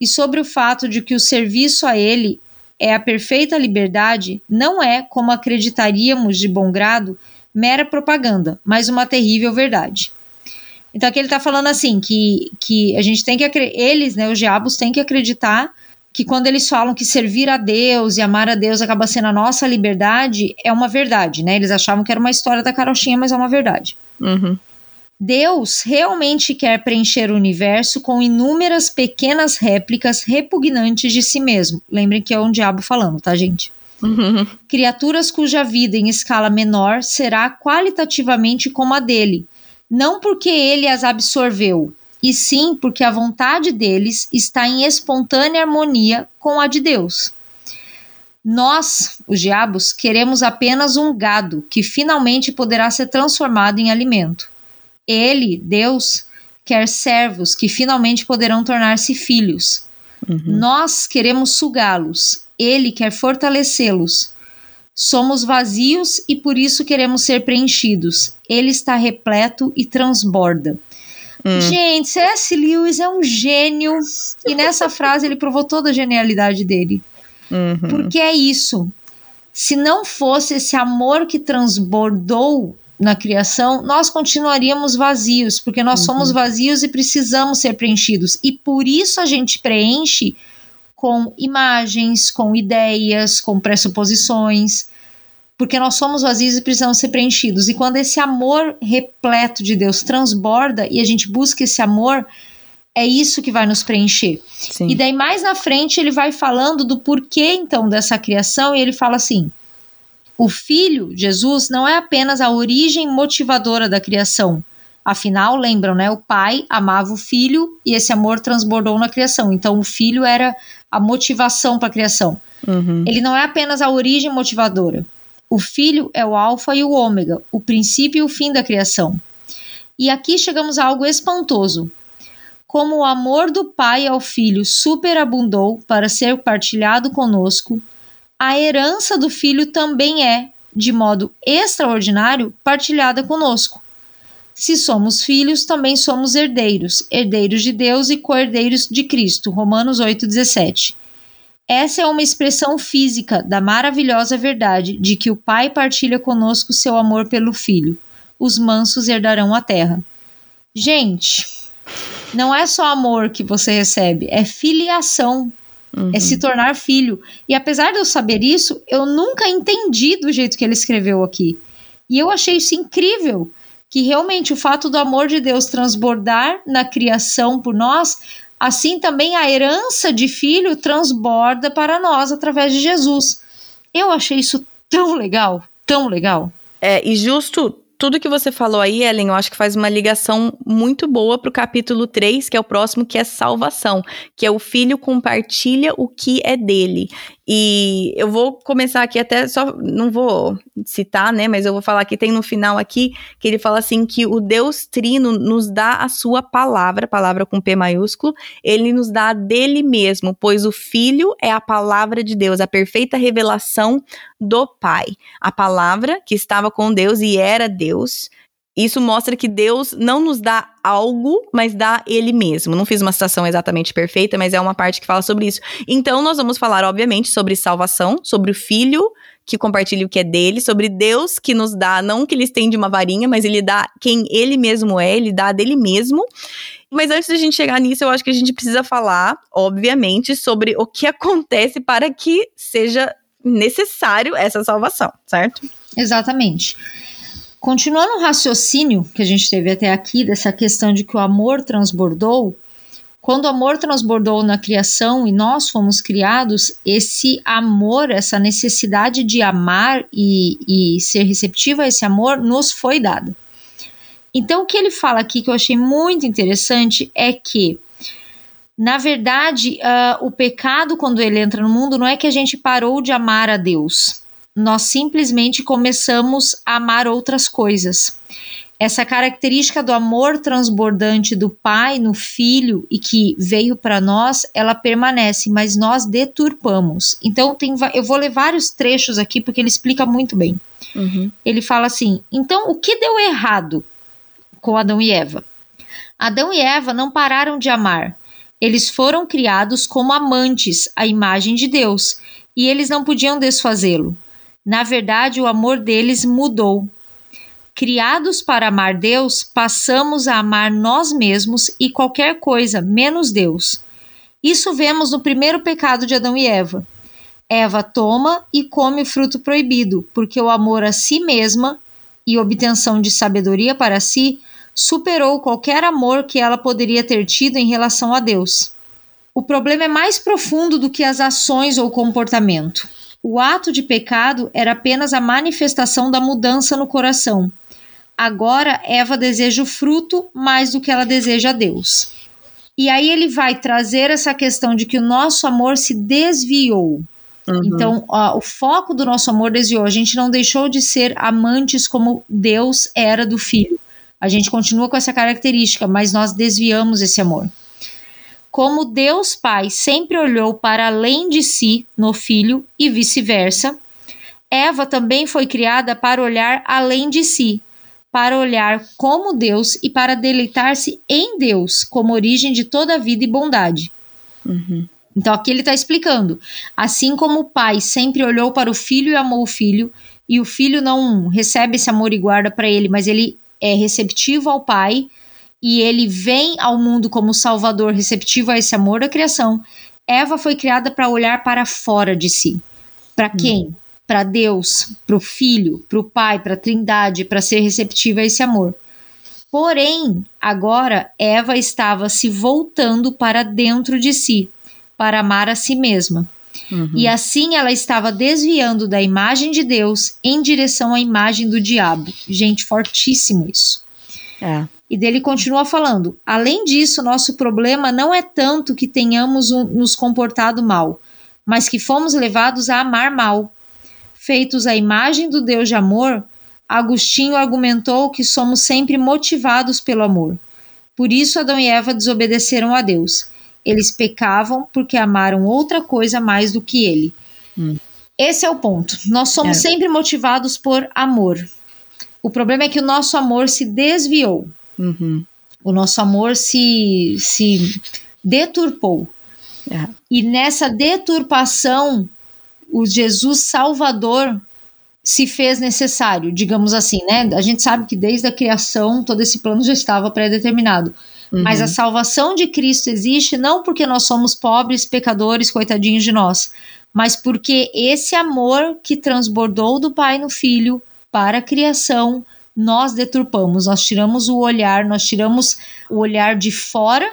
C: e sobre o fato de que o serviço a ele é a perfeita liberdade, não é, como acreditaríamos de bom grado, mera propaganda, mas uma terrível verdade. Então aqui ele está falando assim que, que a gente tem que eles, né, os diabos têm que acreditar que quando eles falam que servir a Deus e amar a Deus acaba sendo a nossa liberdade, é uma verdade, né? Eles achavam que era uma história da carochinha, mas é uma verdade.
A: Uhum.
C: Deus realmente quer preencher o universo com inúmeras pequenas réplicas repugnantes de si mesmo. Lembrem que é um diabo falando, tá, gente?
A: Uhum.
C: criaturas cuja vida em escala menor será qualitativamente como a dele, não porque ele as absorveu, e sim porque a vontade deles está em espontânea harmonia com a de Deus. Nós, os diabos, queremos apenas um gado que finalmente poderá ser transformado em alimento. Ele, Deus, quer servos que finalmente poderão tornar-se filhos.
A: Uhum.
C: Nós queremos sugá-los, ele quer fortalecê-los. Somos vazios e por isso queremos ser preenchidos. Ele está repleto e transborda.
A: Hum.
C: Gente, C.S. Lewis é um gênio e nessa frase ele provou toda a genialidade dele.
A: Uhum.
C: Porque é isso. Se não fosse esse amor que transbordou na criação, nós continuaríamos vazios, porque nós
A: Uhum.
C: somos vazios e precisamos ser preenchidos. E por isso a gente preenche com imagens, com ideias, com pressuposições, porque nós somos vazios e precisamos ser preenchidos. E quando esse amor repleto de Deus transborda e a gente busca esse amor, é isso que vai nos preencher.
A: Sim.
C: E daí mais na frente ele vai falando do porquê então dessa criação e ele fala assim: o filho, Jesus, não é apenas a origem motivadora da criação. Afinal, lembram, né? O pai amava o filho e esse amor transbordou na criação. Então o filho era a motivação para a criação.
A: Uhum.
C: Ele não é apenas a origem motivadora. O filho é o alfa e o ômega, o princípio e o fim da criação. E aqui chegamos a algo espantoso. Como o amor do pai ao filho superabundou para ser partilhado conosco, a herança do filho também é, de modo extraordinário, partilhada conosco. Se somos filhos, também somos herdeiros, herdeiros de Deus e co-herdeiros de Cristo. Romanos 8,17. Essa é uma expressão física da maravilhosa verdade de que o Pai partilha conosco seu amor pelo Filho. Os mansos herdarão a terra. Gente, não é só amor que você recebe, é filiação,
A: Uhum.
C: é se tornar filho. E apesar de eu saber isso, eu nunca entendi do jeito que ele escreveu aqui. E eu achei isso incrível, que realmente o fato do amor de Deus transbordar na criação por nós, assim também a herança de filho transborda para nós através de Jesus. Eu achei isso tão legal, tão legal.
A: É, e justo tudo que você falou aí, Ellen, eu acho que faz uma ligação muito boa pro capítulo 3, que é o próximo, que é salvação, que é o filho compartilha o que é dele. E eu vou começar aqui até só não vou citar, né, mas eu vou falar que tem no final aqui que ele fala assim que o Deus Trino nos dá a sua palavra, palavra com P maiúsculo, ele nos dá dele mesmo, pois o filho é a palavra de Deus, a perfeita revelação do Pai. A palavra que estava com Deus e era Deus. Isso mostra que Deus não nos dá algo, mas dá Ele mesmo. Não fiz uma citação exatamente perfeita, mas é uma parte que fala sobre isso. Então, nós vamos falar, obviamente, sobre salvação, sobre o Filho que compartilha o que é dele, sobre Deus que nos dá, não que ele estende uma varinha, mas ele dá quem ele mesmo é, ele dá dele mesmo. Mas antes da gente chegar nisso, eu acho que a gente precisa falar, obviamente, sobre o que acontece para que seja necessário essa salvação, certo?
C: Exatamente. Continuando o raciocínio que a gente teve até aqui, dessa questão de que o amor transbordou, quando o amor transbordou na criação e nós fomos criados, esse amor, essa necessidade de amar e, e ser receptivo a esse amor nos foi dado. Então, o que ele fala aqui que eu achei muito interessante é que, na verdade, uh, o pecado, quando ele entra no mundo, não é que a gente parou de amar a Deus, nós simplesmente começamos a amar outras coisas essa característica do amor transbordante do pai no filho e que veio para nós, ela permanece, mas nós deturpamos. Então, tem, eu vou ler vários trechos aqui porque ele explica muito bem. Uhum. Ele fala assim: então, o que deu errado com Adão e Eva? Adão e Eva não pararam de amar. Eles foram criados como amantes, à imagem de Deus, e eles não podiam desfazê-lo. Na verdade, o amor deles mudou Criados para amar Deus, passamos a amar nós mesmos e qualquer coisa, menos Deus. Isso vemos no primeiro pecado de Adão e Eva. Eva toma e come o fruto proibido, porque o amor a si mesma e obtenção de sabedoria para si superou qualquer amor que ela poderia ter tido em relação a Deus. O problema é mais profundo do que as ações ou comportamento. O ato de pecado era apenas a manifestação da mudança no coração Agora Eva deseja o fruto mais do que ela deseja a Deus. E aí ele vai trazer essa questão de que o nosso amor se desviou. Uhum. Então, ó, o foco do nosso amor desviou. A gente não deixou de ser amantes como Deus era do filho. A gente continua com essa característica, mas nós desviamos esse amor. Como Deus Pai sempre olhou para além de si no filho e vice-versa, Eva também foi criada para olhar além de si, para olhar como Deus e para deleitar-se em Deus como origem de toda vida e bondade. Uhum. Então aqui ele está explicando. Assim como o pai sempre olhou para o filho e amou o filho, e o filho não recebe esse amor e guarda para ele, mas ele é receptivo ao pai e ele vem ao mundo como salvador receptivo a esse amor da criação. Eva foi criada para olhar para fora de si. Para uhum. quem? para Deus, para o Filho, para o Pai, para a Trindade, para ser receptiva a esse amor. Porém, agora Eva estava se voltando para dentro de si, para amar a si mesma. Uhum. E assim ela estava desviando da imagem de Deus em direção à imagem do diabo. Gente, fortíssimo isso. É. E dele continua falando: além disso, nosso problema não é tanto que tenhamos um, nos comportado mal, mas que fomos levados a amar mal feitos à imagem do Deus de amor, Agostinho argumentou que somos sempre motivados pelo amor. Por isso Adão e Eva desobedeceram a Deus. Eles pecavam porque amaram outra coisa mais do que ele. Hum. Esse é o ponto. Nós somos é. sempre motivados por amor. O problema é que o nosso amor se desviou. Uhum. O nosso amor se, se deturpou. É. E nessa deturpação, o Jesus Salvador se fez necessário, digamos assim, né? A gente sabe que desde a criação todo esse plano já estava pré-determinado. Uhum. Mas a salvação de Cristo existe não porque nós somos pobres, pecadores, coitadinhos de nós, mas porque esse amor que transbordou do Pai no Filho para a criação, nós deturpamos, nós tiramos o olhar, nós tiramos o olhar de fora,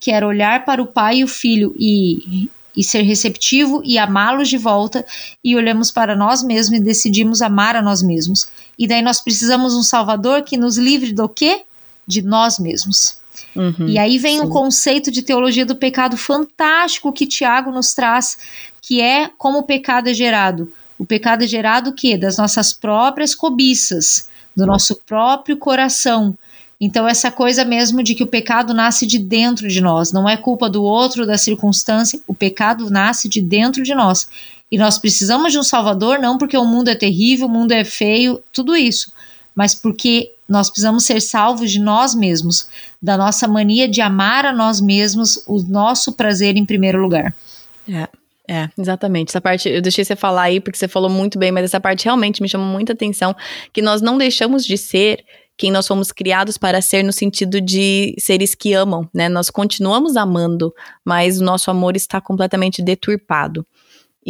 C: que era olhar para o Pai e o Filho e e ser receptivo e amá-los de volta e olhamos para nós mesmos e decidimos amar a nós mesmos. E daí nós precisamos um Salvador que nos livre do quê? De nós mesmos. Uhum, e aí vem sim. um conceito de teologia do pecado fantástico que Tiago nos traz, que é como o pecado é gerado. O pecado é gerado o quê? Das nossas próprias cobiças, do nosso próprio coração, então, essa coisa mesmo de que o pecado nasce de dentro de nós, não é culpa do outro, da circunstância, o pecado nasce de dentro de nós. E nós precisamos de um Salvador, não porque o mundo é terrível, o mundo é feio, tudo isso, mas porque nós precisamos ser salvos de nós mesmos, da nossa mania de amar a nós mesmos, o nosso prazer em primeiro lugar.
A: É. É, exatamente. Essa parte, eu deixei você falar aí porque você falou muito bem, mas essa parte realmente me chamou muita atenção, que nós não deixamos de ser quem nós fomos criados para ser no sentido de seres que amam, né? Nós continuamos amando, mas o nosso amor está completamente deturpado.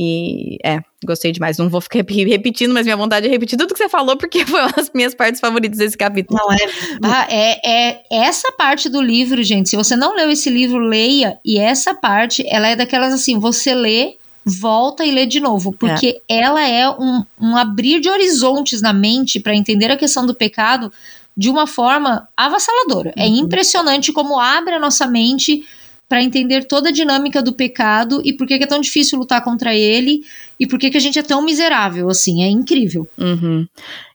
A: E é, gostei demais. Não vou ficar repetindo, mas minha vontade é repetir tudo que você falou, porque foi uma das minhas partes favoritas desse capítulo.
C: Não, é, ah, é, é essa parte do livro, gente. Se você não leu esse livro, leia. E essa parte, ela é daquelas assim, você lê, volta e lê de novo, porque é. ela é um, um abrir de horizontes na mente para entender a questão do pecado de uma forma avassaladora. É uhum. É impressionante como abre a nossa mente para entender toda a dinâmica do pecado e por que, é tão difícil lutar contra ele e por que, que a gente é tão miserável, assim, é incrível.
A: Uhum.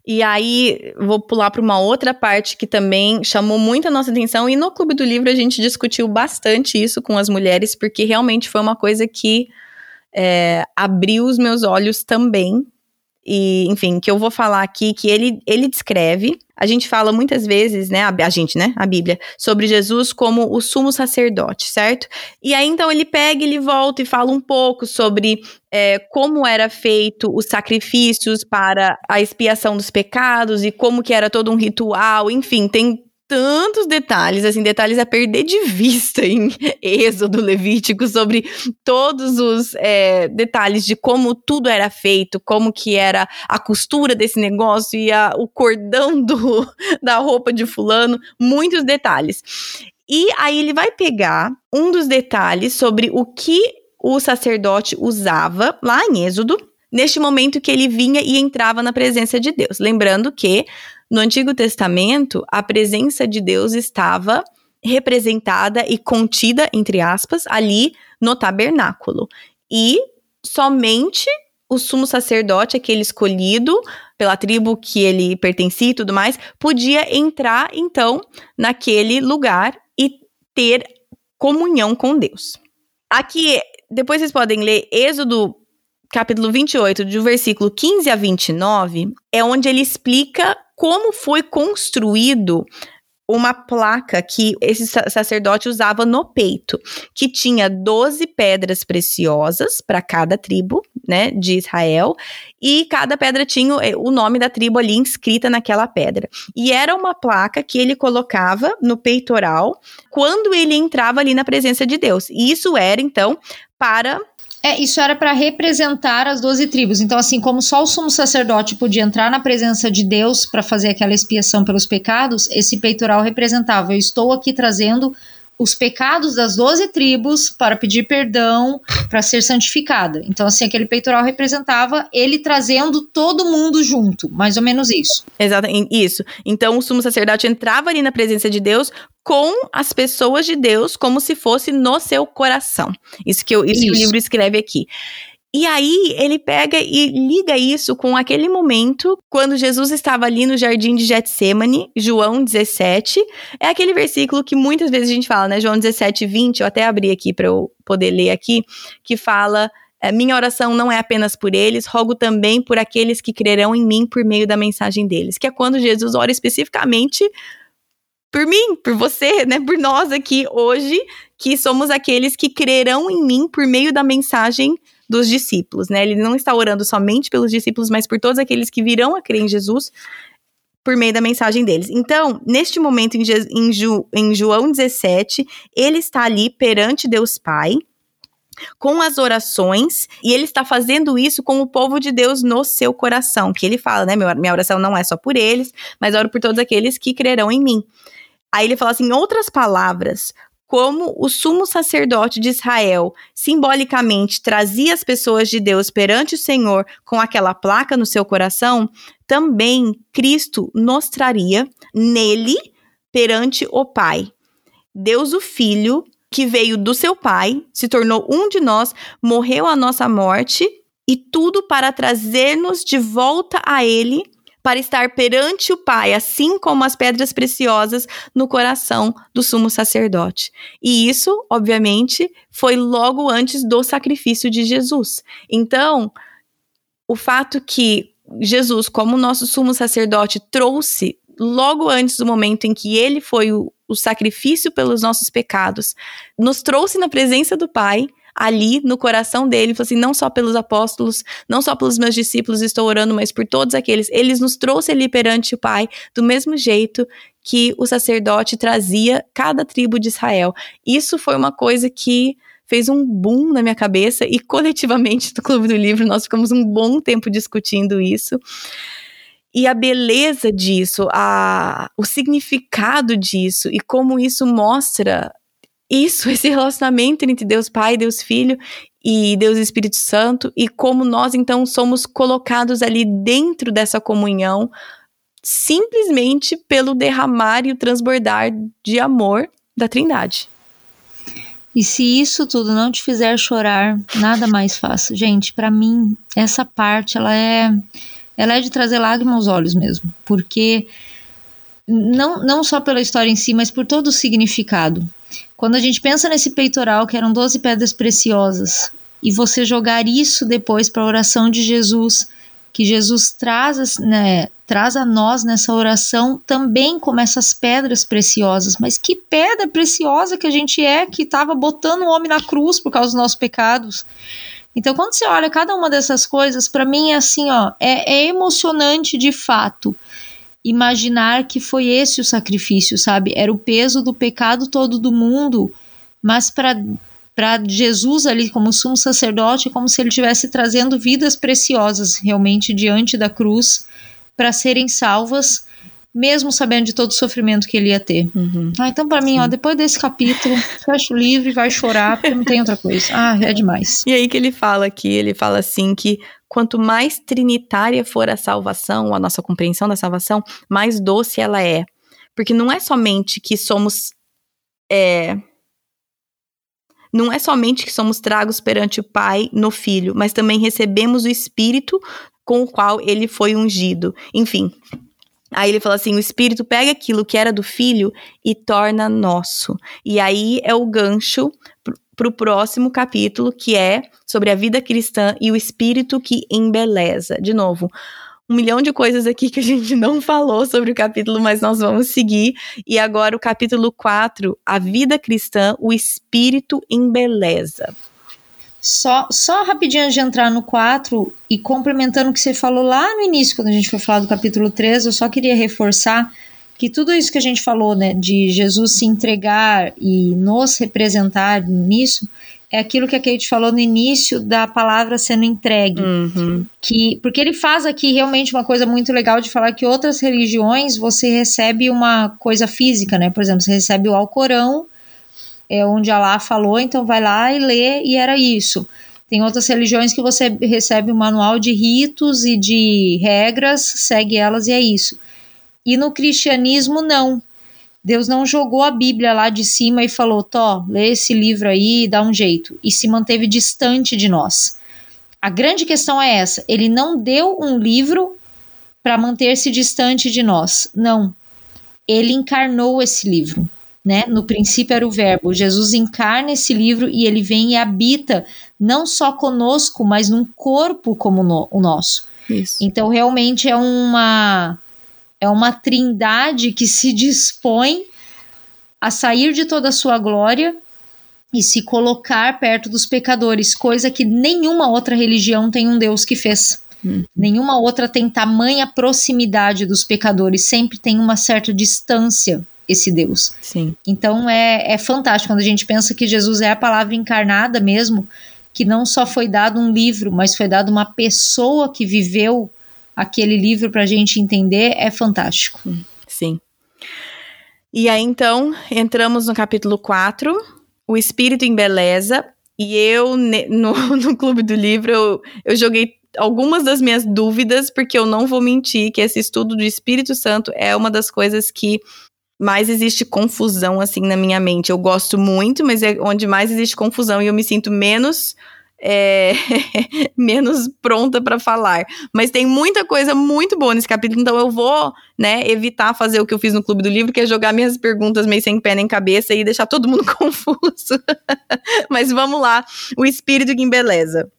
A: E aí, vou pular para uma outra parte que também chamou muito a nossa atenção, e no Clube do Livro a gente discutiu bastante isso com as mulheres, porque realmente foi uma coisa que é, abriu os meus olhos também. E, enfim, que eu vou falar aqui, que ele, ele descreve a gente fala muitas vezes, né, a, a, gente, né, a Bíblia, sobre Jesus como o sumo sacerdote, certo? E aí então ele pega, ele volta e fala um pouco sobre é, como era feito os sacrifícios para a expiação dos pecados e como que era todo um ritual, enfim, tem tantos detalhes, assim, detalhes a perder de vista em Êxodo Levítico sobre todos os é, detalhes de como tudo era feito, como que era a costura desse negócio e a, o cordão do, da roupa de fulano, muitos detalhes. E aí ele vai pegar um dos detalhes sobre o que o sacerdote usava lá em Êxodo, neste momento que ele vinha e entrava na presença de Deus. Lembrando que no Antigo Testamento, a presença de Deus estava representada e contida, entre aspas, ali no tabernáculo. E somente o sumo sacerdote, aquele escolhido pela tribo que ele pertencia e tudo mais, podia entrar então naquele lugar e ter comunhão com Deus. Aqui, depois vocês podem ler Êxodo capítulo 28, do versículo 15 a 29, é onde ele explica como foi construído uma placa que esse sacerdote usava no peito, que tinha 12 pedras preciosas para cada tribo, né, de Israel, e cada pedra tinha o nome da tribo ali inscrita naquela pedra. E era uma placa que ele colocava no peitoral quando ele entrava ali na presença de Deus. E isso era então para
C: é, isso era para representar as doze tribos. Então, assim, como só o sumo sacerdote podia entrar na presença de Deus para fazer aquela expiação pelos pecados, esse peitoral representava: eu estou aqui trazendo os pecados das doze tribos para pedir perdão, para ser santificada. Então, assim, aquele peitoral representava ele trazendo todo mundo junto, mais ou menos isso.
A: Exato, isso. Então, o sumo sacerdote entrava ali na presença de Deus com as pessoas de Deus como se fosse no seu coração. Isso que, eu, isso, isso. que o livro escreve aqui. E aí ele pega e liga isso com aquele momento quando Jesus estava ali no jardim de Getsemane, João 17. É aquele versículo que muitas vezes a gente fala, né? João 17, 20, eu até abri aqui para eu poder ler aqui, que fala é, minha oração não é apenas por eles, rogo também por aqueles que crerão em mim por meio da mensagem deles. Que é quando Jesus ora especificamente por mim, por você, né, por nós aqui hoje, que somos aqueles que crerão em mim por meio da mensagem dos discípulos, né? Ele não está orando somente pelos discípulos, mas por todos aqueles que virão a crer em Jesus por meio da mensagem deles. Então, neste momento, em, em, Ju, em João 17, ele está ali perante Deus Pai, com as orações, e ele está fazendo isso com o povo de Deus no seu coração, que ele fala, né? Minha oração não é só por eles, mas oro por todos aqueles que crerão em mim. Aí ele fala assim, em outras palavras, como o sumo sacerdote de Israel simbolicamente trazia as pessoas de Deus perante o Senhor com aquela placa no seu coração, também Cristo nos traria nele perante o Pai. Deus o Filho, que veio do seu Pai, se tornou um de nós, morreu a nossa morte e tudo para trazer-nos de volta a Ele para estar perante o Pai, assim como as pedras preciosas no coração do sumo sacerdote. E isso, obviamente, foi logo antes do sacrifício de Jesus. Então, o fato que Jesus, como nosso sumo sacerdote, trouxe logo antes do momento em que ele foi o, o sacrifício pelos nossos pecados, nos trouxe na presença do Pai ali no coração dele, falou assim, não só pelos apóstolos, não só pelos meus discípulos estou orando, mas por todos aqueles. Eles nos trouxe ali perante o Pai, do mesmo jeito que o sacerdote trazia cada tribo de Israel. Isso foi uma coisa que fez um boom na minha cabeça e coletivamente do Clube do Livro nós ficamos um bom tempo discutindo isso. E a beleza disso, a, o significado disso e como isso mostra isso, esse relacionamento entre Deus Pai, Deus Filho e Deus Espírito Santo, e como nós então somos colocados ali dentro dessa comunhão, simplesmente pelo derramar e o transbordar de amor da Trindade.
C: E se isso tudo não te fizer chorar, nada mais faça. Gente, para mim, essa parte ela é ela é de trazer lágrimas aos olhos mesmo, porque não, não só pela história em si, mas por todo o significado. Quando a gente pensa nesse peitoral, que eram 12 pedras preciosas, e você jogar isso depois para a oração de Jesus, que Jesus traz, né, traz a nós nessa oração também como essas pedras preciosas. Mas que pedra preciosa que a gente é, que estava botando o homem na cruz por causa dos nossos pecados. Então, quando você olha cada uma dessas coisas, para mim é assim, ó, é, é emocionante de fato imaginar que foi esse o sacrifício, sabe? Era o peso do pecado todo do mundo, mas para para Jesus ali como sumo sacerdote, como se ele estivesse trazendo vidas preciosas realmente diante da cruz para serem salvas, mesmo sabendo de todo o sofrimento que ele ia ter. Uhum. Ah, então para mim, ó, depois desse capítulo, fecha o livro e vai chorar, porque não tem outra coisa. Ah, é demais.
A: E aí que ele fala aqui, ele fala assim que quanto mais trinitária for a salvação, a nossa compreensão da salvação, mais doce ela é. Porque não é somente que somos. É, não é somente que somos tragos perante o Pai no Filho, mas também recebemos o Espírito com o qual ele foi ungido. Enfim. Aí ele fala assim: o Espírito pega aquilo que era do Filho e torna nosso. E aí é o gancho para o próximo capítulo, que é sobre a vida cristã e o espírito que embeleza. De novo, um milhão de coisas aqui que a gente não falou sobre o capítulo, mas nós vamos seguir. E agora o capítulo 4, a vida cristã, o espírito embeleza.
C: Só, só rapidinho antes de entrar no 4 e complementando o que você falou lá no início, quando a gente foi falar do capítulo 3, eu só queria reforçar que tudo isso que a gente falou, né, de Jesus se entregar e nos representar nisso, é aquilo que a Kate falou no início da palavra sendo entregue. Uhum. Que, porque ele faz aqui realmente uma coisa muito legal de falar que outras religiões você recebe uma coisa física, né? Por exemplo, você recebe o Alcorão, é onde Allah falou, então vai lá e lê, e era isso. Tem outras religiões que você recebe um manual de ritos e de regras, segue elas e é isso. E no cristianismo, não. Deus não jogou a Bíblia lá de cima e falou: Tó, lê esse livro aí e dá um jeito. E se manteve distante de nós. A grande questão é essa: ele não deu um livro para manter-se distante de nós. Não. Ele encarnou esse livro. Né? No princípio era o Verbo. Jesus encarna esse livro e ele vem e habita não só conosco, mas num corpo como no, o nosso. Isso. Então, realmente é uma é uma trindade que se dispõe a sair de toda a sua glória e se colocar perto dos pecadores, coisa que nenhuma outra religião tem um Deus que fez. Hum. Nenhuma outra tem tamanha proximidade dos pecadores, sempre tem uma certa distância esse Deus.
A: Sim.
C: Então é, é fantástico quando a gente pensa que Jesus é a palavra encarnada mesmo, que não só foi dado um livro, mas foi dado uma pessoa que viveu aquele livro para a gente entender é fantástico.
A: Sim. E aí, então, entramos no capítulo 4, O Espírito em Beleza. E eu, no, no Clube do Livro, eu, eu joguei algumas das minhas dúvidas, porque eu não vou mentir que esse estudo do Espírito Santo é uma das coisas que mais existe confusão, assim, na minha mente. Eu gosto muito, mas é onde mais existe confusão e eu me sinto menos é, menos pronta para falar. Mas tem muita coisa muito boa nesse capítulo, então eu vou, né, evitar fazer o que eu fiz no Clube do Livro, que é jogar minhas perguntas meio sem pé nem cabeça e deixar todo mundo confuso. Mas vamos lá, o espírito que embeleza.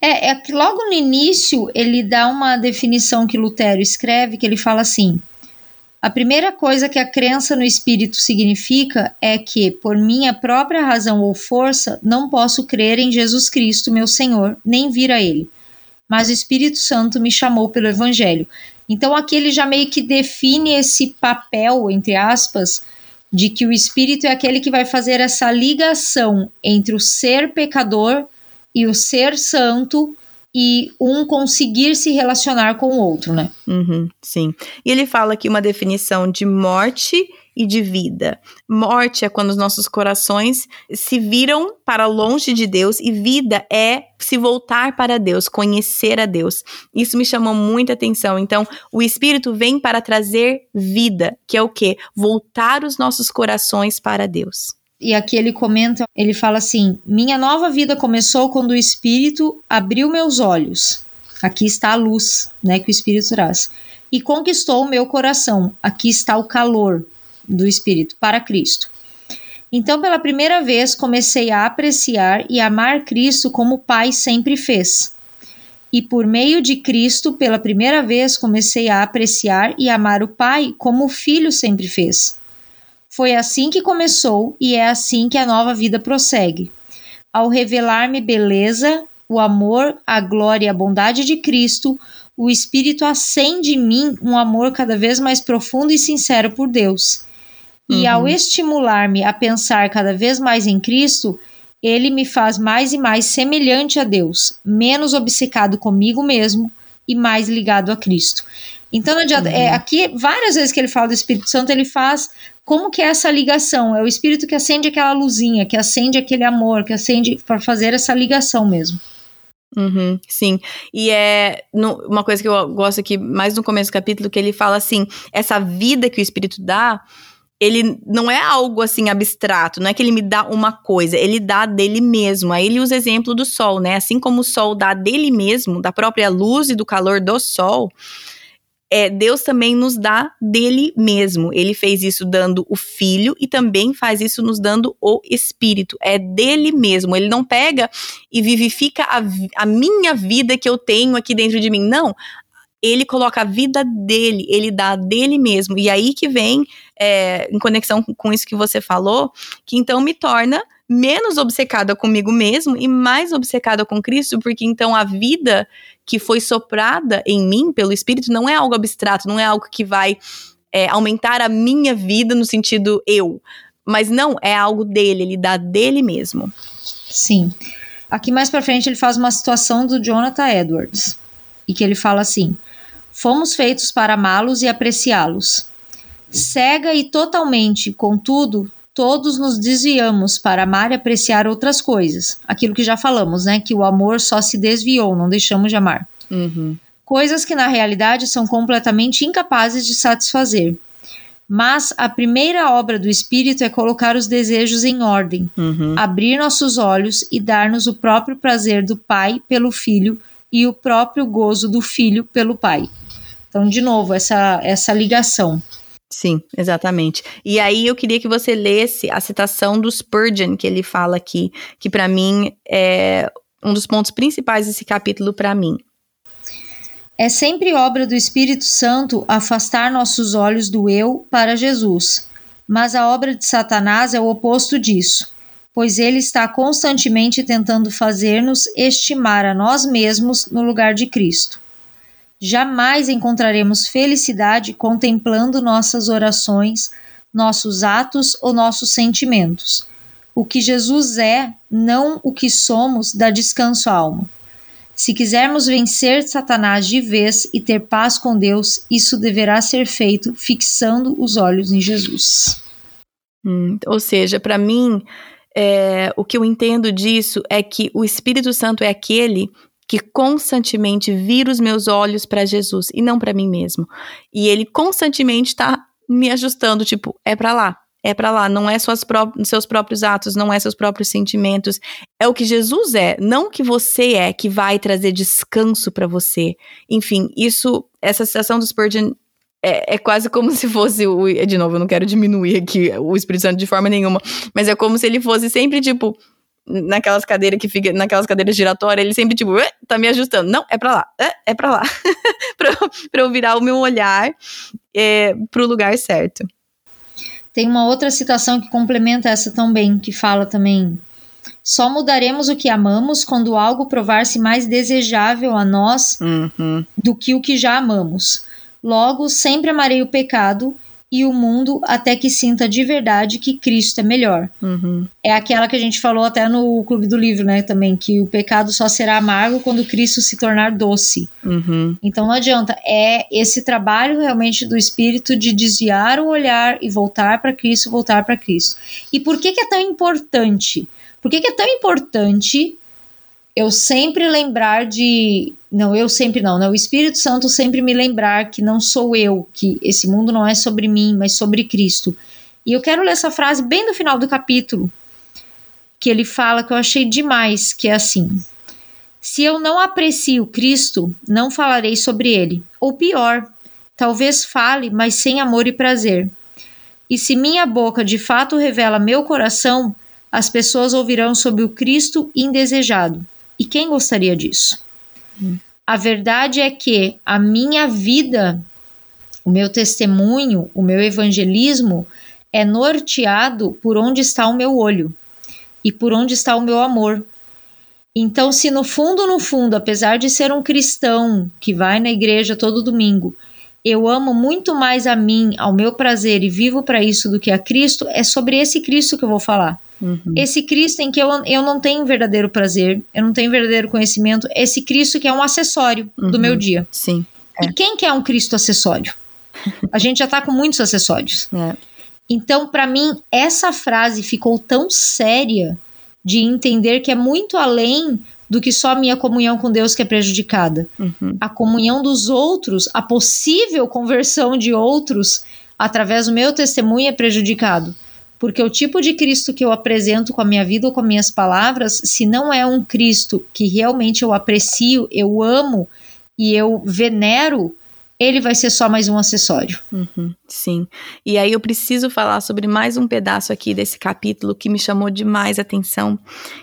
C: É, é que logo no início ele dá uma definição que Lutero escreve, que ele fala assim: a primeira coisa que a crença no espírito significa é que, por minha própria razão ou força, não posso crer em Jesus Cristo, meu Senhor, nem vir a Ele. Mas o Espírito Santo me chamou pelo Evangelho. Então aqui ele já meio que define esse papel, entre aspas, de que o Espírito é aquele que vai fazer essa ligação entre o ser pecador e o ser santo e um conseguir se relacionar com o outro, né?
A: Uhum, sim. E ele fala aqui uma definição de morte e de vida. Morte é quando os nossos corações se viram para longe de Deus e vida é se voltar para Deus, conhecer a Deus. Isso me chamou muita atenção. Então, o Espírito vem para trazer vida, que é o quê? Voltar os nossos corações para Deus.
C: E aqui ele comenta, ele fala assim: Minha nova vida começou quando o Espírito abriu meus olhos. Aqui está a luz, né, que o Espírito traz. E conquistou o meu coração. Aqui está o calor do Espírito para Cristo. Então, pela primeira vez, comecei a apreciar e amar Cristo como o Pai sempre fez. E por meio de Cristo, pela primeira vez, comecei a apreciar e amar o Pai como o Filho sempre fez. Foi assim que começou e é assim que a nova vida prossegue. Ao revelar-me beleza, o amor, a glória e a bondade de Cristo, o Espírito acende em mim um amor cada vez mais profundo e sincero por Deus. E uhum. ao estimular-me a pensar cada vez mais em Cristo, ele me faz mais e mais semelhante a Deus, menos obcecado comigo mesmo e mais ligado a Cristo. Então, não adianta. É, uhum. É, aqui, várias vezes que ele fala do Espírito Santo, ele faz como que é essa ligação? É o Espírito que acende aquela luzinha, que acende aquele amor, que acende para fazer essa ligação mesmo.
A: Uhum, sim, e é no, uma coisa que eu gosto aqui, mais no começo do capítulo, que ele fala assim: essa vida que o Espírito dá, ele não é algo assim abstrato, não é que ele me dá uma coisa, ele dá dele mesmo. Aí ele usa exemplo do sol, né? Assim como o sol dá dele mesmo, da própria luz e do calor do sol, é, Deus também nos dá dele mesmo. Ele fez isso dando o Filho e também faz isso nos dando o Espírito. É dele mesmo. Ele não pega e vivifica a, a minha vida que eu tenho aqui dentro de mim. Não. Ele coloca a vida dele, ele dá dele mesmo. E aí que vem, é, em conexão com isso que você falou, que então me torna menos obcecada comigo mesmo e mais obcecada com Cristo, porque então a vida que foi soprada em mim pelo Espírito não é algo abstrato, não é algo que vai é, aumentar a minha vida no sentido eu. Mas não, é algo dele, ele dá dele mesmo.
C: Sim. Aqui mais para frente ele faz uma situação do Jonathan Edwards, e que ele fala assim: Fomos feitos para amá-los e apreciá-los. Cega e totalmente, contudo, todos nos desviamos para amar e apreciar outras coisas. Aquilo que já falamos, né? Que o amor só se desviou, não deixamos de amar.
A: Uhum.
C: Coisas que na realidade são completamente incapazes de satisfazer. Mas a primeira obra do Espírito é colocar os desejos em ordem,
A: uhum.
C: abrir nossos olhos e dar-nos o próprio prazer do Pai pelo Filho e o próprio gozo do Filho pelo Pai. Então, de novo, essa, essa ligação.
A: Sim, exatamente. E aí eu queria que você lesse a citação do Spurgeon que ele fala aqui, que para mim é um dos pontos principais desse capítulo para mim.
C: É sempre obra do Espírito Santo afastar nossos olhos do eu para Jesus, mas a obra de Satanás é o oposto disso, pois ele está constantemente tentando fazer-nos estimar a nós mesmos no lugar de Cristo. Jamais encontraremos felicidade contemplando nossas orações, nossos atos ou nossos sentimentos. O que Jesus é, não o que somos, dá descanso à alma. Se quisermos vencer Satanás de vez e ter paz com Deus, isso deverá ser feito fixando os olhos em Jesus.
A: Hum, ou seja, para mim, é, o que eu entendo disso é que o Espírito Santo é aquele que constantemente vira os meus olhos para Jesus e não para mim mesmo. E ele constantemente está me ajustando, tipo, é para lá, é para lá, não é suas pró seus próprios atos, não é seus próprios sentimentos, é o que Jesus é, não o que você é que vai trazer descanso para você. Enfim, isso, essa citação do Spurgeon é, é, quase como se fosse o. De novo, eu não quero diminuir aqui o Espírito Santo de forma nenhuma, mas é como se ele fosse sempre tipo naquelas cadeiras que fica, naquelas cadeiras giratórias, ele sempre, tipo, tá me ajustando. Não, é pra lá, é, é pra lá. pra, pra eu virar o meu olhar é, pro lugar certo.
C: Tem uma outra citação que complementa essa também, que fala também. Só mudaremos o que amamos quando algo provar-se mais desejável a nós
A: uhum.
C: do que o que já amamos. Logo, sempre amarei o pecado e o mundo até que sinta de verdade que Cristo é melhor.
A: Uhum.
C: É aquela que a gente falou até no Clube do Livro, né, também, que o pecado só será amargo quando Cristo se tornar doce.
A: Uhum.
C: Então não adianta, é esse trabalho realmente do Espírito de desviar o olhar e voltar para Cristo, voltar para Cristo. E por que, que é tão importante? Por que, que é tão importante eu sempre lembrar de. Não, eu sempre não, né? O Espírito Santo sempre me lembrar que não sou eu, que esse mundo não é sobre mim, mas sobre Cristo. E eu quero ler essa frase bem no final do capítulo, que ele fala que eu achei demais, que é assim: Se eu não aprecio Cristo, não falarei sobre ele. Ou pior, talvez fale, mas sem amor e prazer. E se minha boca de fato revela meu coração, as pessoas ouvirão sobre o Cristo indesejado. E quem gostaria disso?
A: Hum.
C: A verdade é que a minha vida, o meu testemunho, o meu evangelismo é norteado por onde está o meu olho e por onde está o meu amor. Então, se no fundo, no fundo, apesar de ser um cristão que vai na igreja todo domingo, eu amo muito mais a mim, ao meu prazer e vivo para isso do que a Cristo, é sobre esse Cristo que eu vou falar.
A: Uhum.
C: Esse Cristo em que eu, eu não tenho verdadeiro prazer, eu não tenho verdadeiro conhecimento, esse Cristo que é um acessório
A: Uhum.
C: do meu dia.
A: Sim.
C: E quem quer um Cristo acessório? A gente já tá com muitos acessórios.
A: É.
C: Então, para mim, essa frase ficou tão séria de entender que é muito além do que só a minha comunhão com Deus que é prejudicada.
A: Uhum.
C: A comunhão dos outros, a possível conversão de outros através do meu testemunho é prejudicado. Porque o tipo de Cristo que eu apresento com a minha vida ou com minhas palavras, se não é um Cristo que realmente eu aprecio, eu amo e eu venero, ele vai ser só mais um acessório.
A: Uhum, sim. E aí eu preciso falar sobre mais um pedaço aqui desse capítulo que me chamou demais a atenção,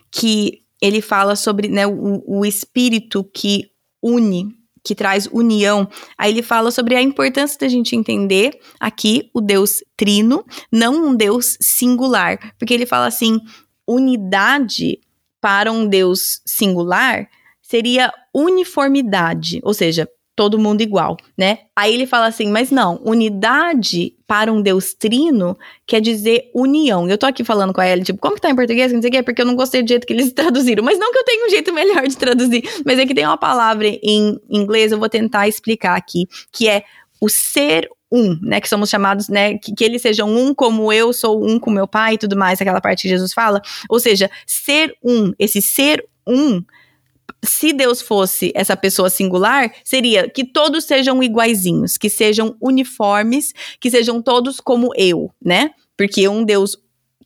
A: que ele fala sobre né, o, o espírito que une, que traz união. Aí ele fala sobre a importância da gente entender aqui o Deus trino, não um Deus singular. Porque ele fala assim: unidade para um Deus singular seria uniformidade, ou seja, todo mundo igual, né? Aí ele fala assim, mas não, unidade para um Deus trino quer dizer união. Eu tô aqui falando com a Ellen, tipo, como que tá em português? Não sei o quê, porque eu não gostei do jeito que eles traduziram. Mas não que eu tenha um jeito melhor de traduzir, mas é que tem uma palavra em inglês, eu vou tentar explicar aqui, que é o ser um, né? Que somos chamados, né? Que, que eles sejam um como eu sou um com meu pai e tudo mais, aquela parte que Jesus fala. Ou seja, ser um, esse ser um se Deus fosse essa pessoa singular, seria que todos sejam iguaizinhos, que sejam uniformes, que sejam todos como eu, né? Porque um Deus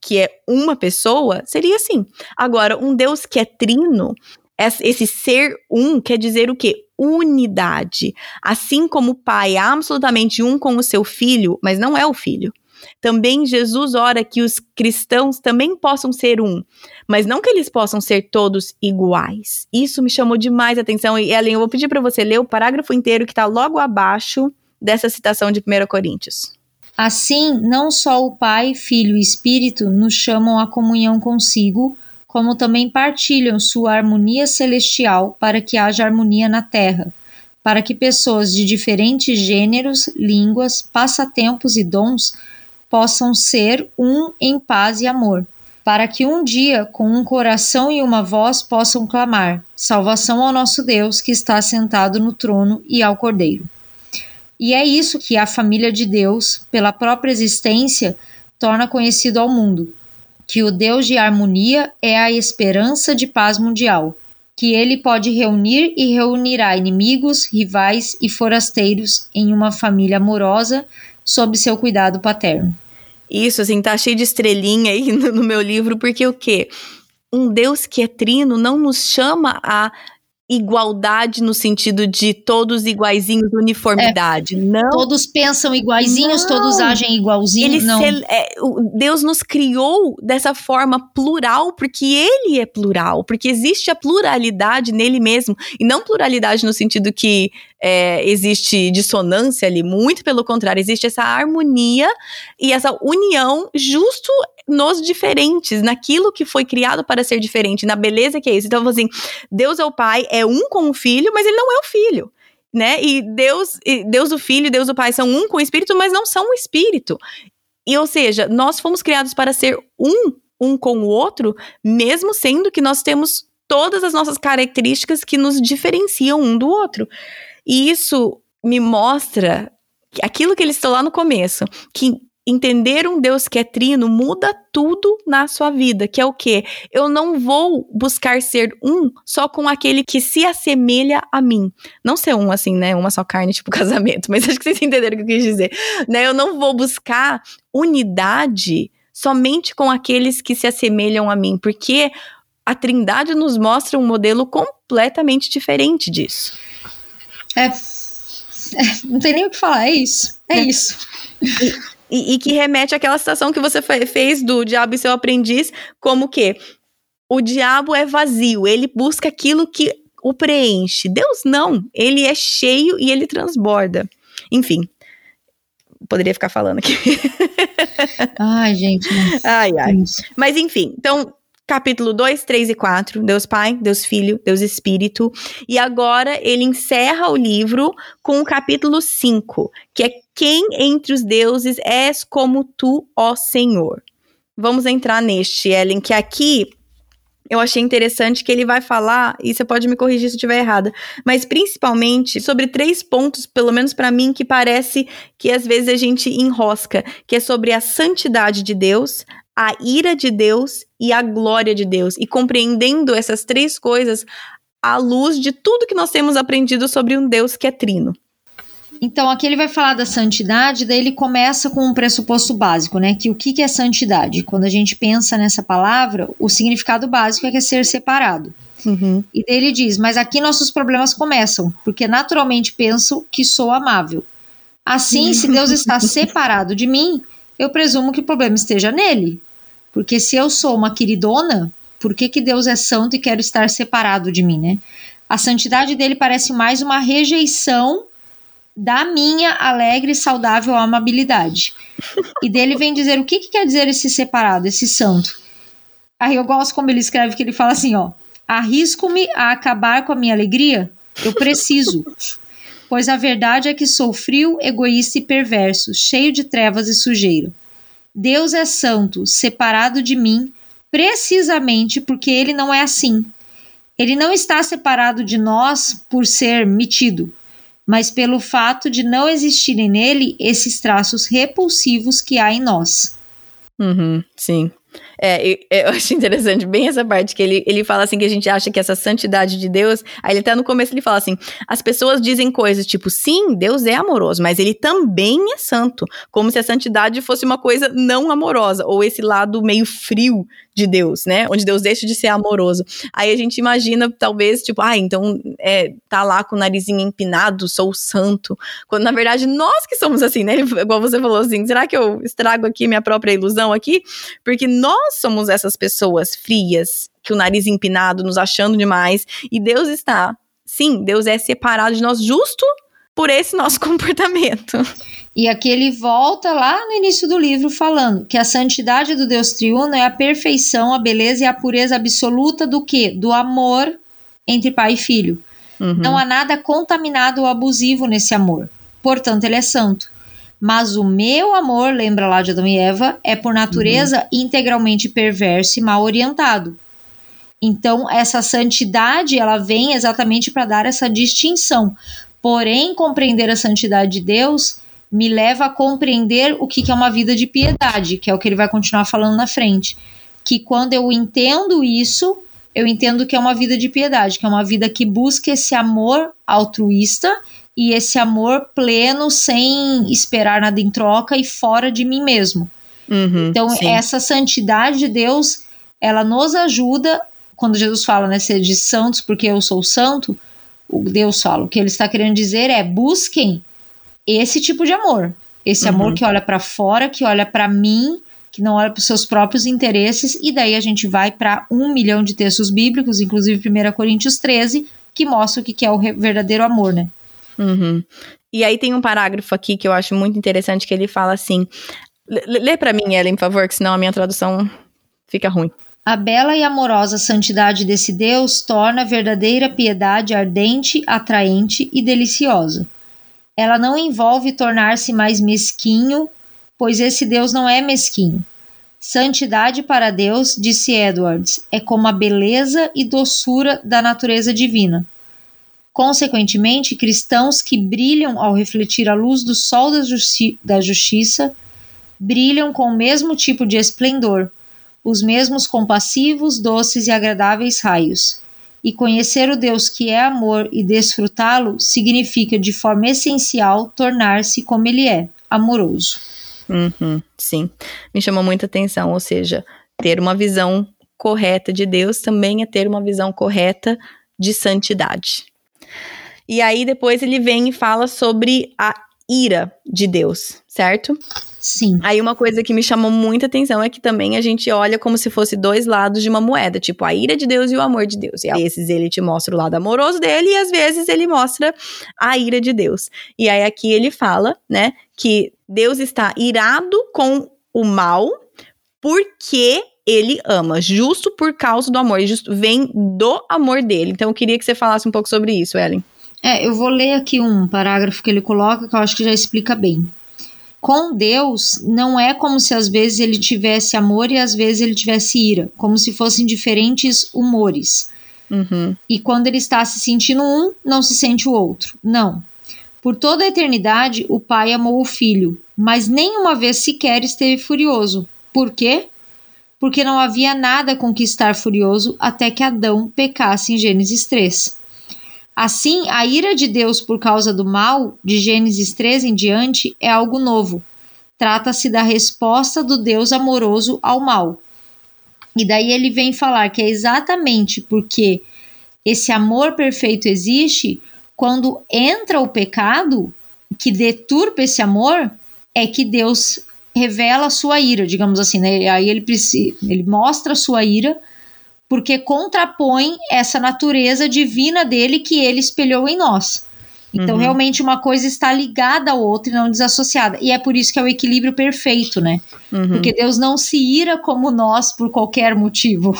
A: que é uma pessoa seria assim. Agora, um Deus que é trino, esse ser um quer dizer o quê? Unidade. Assim como o pai é absolutamente um com o seu filho, mas não é o filho. Também Jesus ora que os cristãos também possam ser um, mas não que eles possam ser todos iguais. Isso me chamou demais a atenção. E Ellen, eu vou pedir para você ler o parágrafo inteiro que está logo abaixo dessa citação de 1 Coríntios.
C: Assim, não só o Pai, Filho e Espírito nos chamam à comunhão consigo, como também partilham sua harmonia celestial para que haja harmonia na terra, para que pessoas de diferentes gêneros, línguas, passatempos e dons possam ser um em paz e amor, para que um dia, com um coração e uma voz, possam clamar: salvação ao nosso Deus que está sentado no trono e ao Cordeiro. E é isso que a família de Deus, pela própria existência, torna conhecido ao mundo: que o Deus de harmonia é a esperança de paz mundial, que ele pode reunir e reunirá inimigos, rivais e forasteiros em uma família amorosa sob seu cuidado paterno.
A: Isso, assim, tá cheio de estrelinha aí no, meu livro, porque o quê? Um Deus que é trino não nos chama a igualdade no sentido de todos iguaizinhos, uniformidade. É, não.
C: Todos pensam iguaizinhos,
A: não.
C: todos agem igualzinho.
A: Ele
C: não.
A: Se, é, Deus nos criou dessa forma plural, porque ele é plural, porque existe a pluralidade nele mesmo, e não pluralidade no sentido que é, existe dissonância ali, muito pelo contrário, existe essa harmonia e essa união justo nos diferentes, naquilo que foi criado para ser diferente, na beleza que é isso. Então, assim, Deus é o Pai, é um com o Filho, mas ele não é o Filho. né? E Deus, Deus o Filho e Deus o Pai são um com o Espírito, mas não são o Espírito. E ou seja, nós fomos criados para ser um, um com o outro, mesmo sendo que nós temos todas as nossas características que nos diferenciam um do outro. E isso me mostra aquilo que ele estou lá no começo, que entender um Deus que é trino muda tudo na sua vida, que é o quê? Eu não vou buscar ser um só com aquele que se assemelha a mim. Não ser um assim, né? Uma só carne, tipo casamento, mas acho que vocês entenderam o que eu quis dizer. Né? Eu não vou buscar unidade somente com aqueles que se assemelham a mim, porque a Trindade nos mostra um modelo completamente diferente disso.
C: É, é não tem nem o que falar, é isso. É, é. isso.
A: E, e, que remete àquela situação que você fez do diabo e seu aprendiz, como que o diabo é vazio, ele busca aquilo que o preenche. Deus não, ele é cheio e ele transborda. Enfim, poderia ficar falando aqui.
C: Ai, gente.
A: Ai, ai. Mas enfim, então capítulo 2, 3 e 4, Deus Pai, Deus Filho, Deus Espírito. E agora ele encerra o livro com o capítulo 5, que é Quem entre os deuses és como tu, ó Senhor. Vamos entrar neste, Ellen, que aqui eu achei interessante que ele vai falar, e você pode me corrigir se eu estiver errada, mas principalmente sobre três pontos, pelo menos para mim, que parece que às vezes a gente enrosca, que é sobre a santidade de Deus, a ira de Deus e a glória de Deus. E compreendendo essas três coisas à luz de tudo que nós temos aprendido sobre um Deus que é trino.
C: Então, aqui ele vai falar da santidade, daí ele começa com um pressuposto básico, né? Que o que é santidade? Quando a gente pensa nessa palavra, o significado básico é que é ser separado. Uhum. E daí ele diz: Mas aqui nossos problemas começam, porque naturalmente penso que sou amável. Assim, se Deus está separado de mim, eu presumo que o problema esteja nele. Porque se eu sou uma queridona, por que, que Deus é santo e quer estar separado de mim, né? A santidade dele parece mais uma rejeição da minha alegre e saudável amabilidade. E dele vem dizer o que, que quer dizer esse separado, esse santo. Aí eu gosto como ele escreve, que ele fala assim, ó. Arrisco-me a acabar com a minha alegria? Eu preciso. Pois a verdade é que sou frio, egoísta e perverso, cheio de trevas e sujeira. Deus é santo, separado de mim, precisamente porque ele não é assim. Ele não está separado de nós por ser metido, mas pelo fato de não existirem nele esses traços repulsivos que há em nós.
A: Uhum, sim. É, eu acho interessante bem essa parte que ele, ele fala assim que a gente acha que essa santidade de Deus, aí ele até no começo ele fala assim, as pessoas dizem coisas tipo, sim, Deus é amoroso, mas ele também é santo, como se a santidade fosse uma coisa não amorosa, ou esse lado meio frio de Deus, né? Onde Deus deixa de ser amoroso. Aí a gente imagina, talvez, tipo, ah, então é, tá lá com o narizinho empinado, sou santo. Quando na verdade nós que somos assim, né? Igual você falou assim, será que eu estrago aqui minha própria ilusão aqui? Porque nós somos essas pessoas frias, que o nariz empinado, nos achando demais, e Deus está. Sim, Deus é separado de nós justo por esse nosso comportamento.
C: E aqui ele volta lá no início do livro falando que a santidade do Deus triuno é a perfeição, a beleza e a pureza absoluta do que? Do amor entre pai e filho. Uhum. Não há nada contaminado ou abusivo nesse amor. Portanto, ele é santo. Mas o meu amor, lembra lá de Adão e Eva, é por natureza uhum. integralmente perverso e mal orientado. Então, essa santidade, ela vem exatamente para dar essa distinção. Porém, compreender a santidade de Deus me leva a compreender o que, que é uma vida de piedade, que é o que ele vai continuar falando na frente. Que quando eu entendo isso, eu entendo que é uma vida de piedade, que é uma vida que busca esse amor altruísta e esse amor pleno sem esperar nada em troca e fora de mim mesmo. Uhum, então, sim. essa santidade de Deus, ela nos ajuda, quando Jesus fala, né, ser de santos porque eu sou santo, o Deus fala, o que ele está querendo dizer é busquem esse tipo de amor. Esse uhum. amor que olha para fora, que olha para mim, que não olha para os seus próprios interesses, e daí a gente vai para um milhão de textos bíblicos, inclusive 1 Coríntios 13, que mostra o que é o verdadeiro amor, né?
A: Uhum. E aí tem um parágrafo aqui que eu acho muito interessante que ele fala assim. Lê para mim, Ellen, por favor, que senão a minha tradução fica ruim.
C: A bela e amorosa santidade desse Deus torna a verdadeira piedade ardente, atraente e deliciosa. Ela não envolve tornar-se mais mesquinho, pois esse Deus não é mesquinho. Santidade para Deus, disse Edwards, é como a beleza e doçura da natureza divina. Consequentemente, cristãos que brilham ao refletir a luz do sol da, justi da justiça brilham com o mesmo tipo de esplendor, os mesmos compassivos, doces e agradáveis raios. E conhecer o Deus que é amor e desfrutá-lo significa, de forma essencial, tornar-se como ele é, amoroso.
A: Uhum, sim, me chamou muita atenção. Ou seja, ter uma visão correta de Deus também é ter uma visão correta de santidade. E aí depois ele vem e fala sobre a ira de Deus, certo?
C: Sim.
A: Aí uma coisa que me chamou muita atenção é que também a gente olha como se fosse dois lados de uma moeda, tipo a ira de Deus e o amor de Deus. E às vezes ele te mostra o lado amoroso dele e às vezes ele mostra a ira de Deus. E aí aqui ele fala, né, que Deus está irado com o mal porque ele ama, justo por causa do amor, justo, vem do amor dele. Então eu queria que você falasse um pouco sobre isso, Ellen.
C: É, eu vou ler aqui um parágrafo que ele coloca que eu acho que já explica bem com Deus não é como se às vezes ele tivesse amor e às vezes ele tivesse ira, como se fossem diferentes humores.
A: Uhum.
C: E quando ele está se sentindo um, não se sente o outro. Não. Por toda a eternidade, o pai amou o filho, mas nenhuma vez sequer esteve furioso. Por quê? Porque não havia nada com que estar furioso até que Adão pecasse em Gênesis 3. Assim, a ira de Deus por causa do mal, de Gênesis 3 em diante, é algo novo. Trata-se da resposta do Deus amoroso ao mal. E daí ele vem falar que é exatamente porque esse amor perfeito existe, quando entra o pecado que deturpa esse amor, é que Deus revela a sua ira, digamos assim, né? Aí ele, ele mostra a sua ira porque contrapõe essa natureza divina dele que ele espelhou em nós. Então, uhum. realmente, uma coisa está ligada à outra e não desassociada. E é por isso que é o equilíbrio perfeito, né? Uhum. Porque Deus não se ira como nós por qualquer motivo.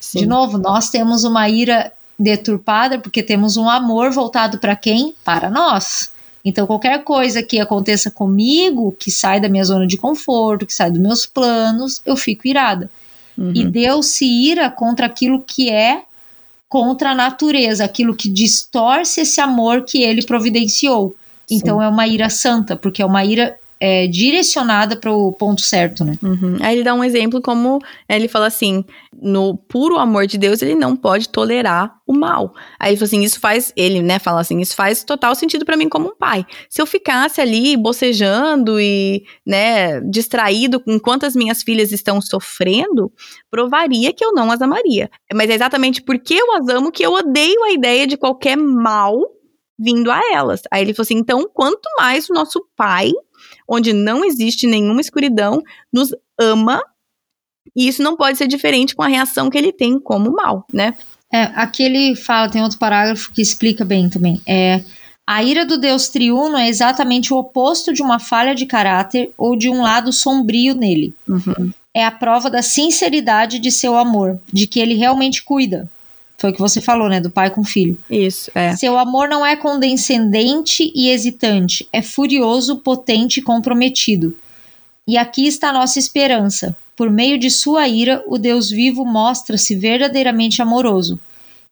C: Sim. De novo, nós temos uma ira deturpada porque temos um amor voltado para quem? Para nós. Então, qualquer coisa que aconteça comigo, que sai da minha zona de conforto, que sai dos meus planos, eu fico irada. Uhum. E Deus se ira contra aquilo que é contra a natureza, aquilo que distorce esse amor que ele providenciou. Sim. Então é uma ira santa, porque é uma ira é, direcionada para o ponto certo, né?
A: Uhum. Aí ele dá um exemplo como ele fala assim: no puro amor de Deus, ele não pode tolerar o mal. Aí ele fala assim: isso faz, ele, né, fala assim: isso faz total sentido para mim como um pai. Se eu ficasse ali bocejando e, né, distraído enquanto as minhas filhas estão sofrendo, provaria que eu não as amaria. Mas é exatamente porque eu as amo que eu odeio a ideia de qualquer mal vindo a elas. Aí ele falou assim: então, quanto mais o nosso pai onde não existe nenhuma escuridão, nos ama. E isso não pode ser diferente com a reação que ele tem como mal, né?
C: É, aqui ele fala, tem outro parágrafo que explica bem também. É, a ira do Deus triuno é exatamente o oposto de uma falha de caráter ou de um lado sombrio nele.
A: Uhum.
C: É a prova da sinceridade de seu amor, de que ele realmente cuida, foi o que você falou, né? Do pai com filho.
A: Isso, é.
C: Seu amor não é condescendente e hesitante, é furioso, potente e comprometido. E aqui está a nossa esperança. Por meio de sua ira, o Deus vivo mostra-se verdadeiramente amoroso.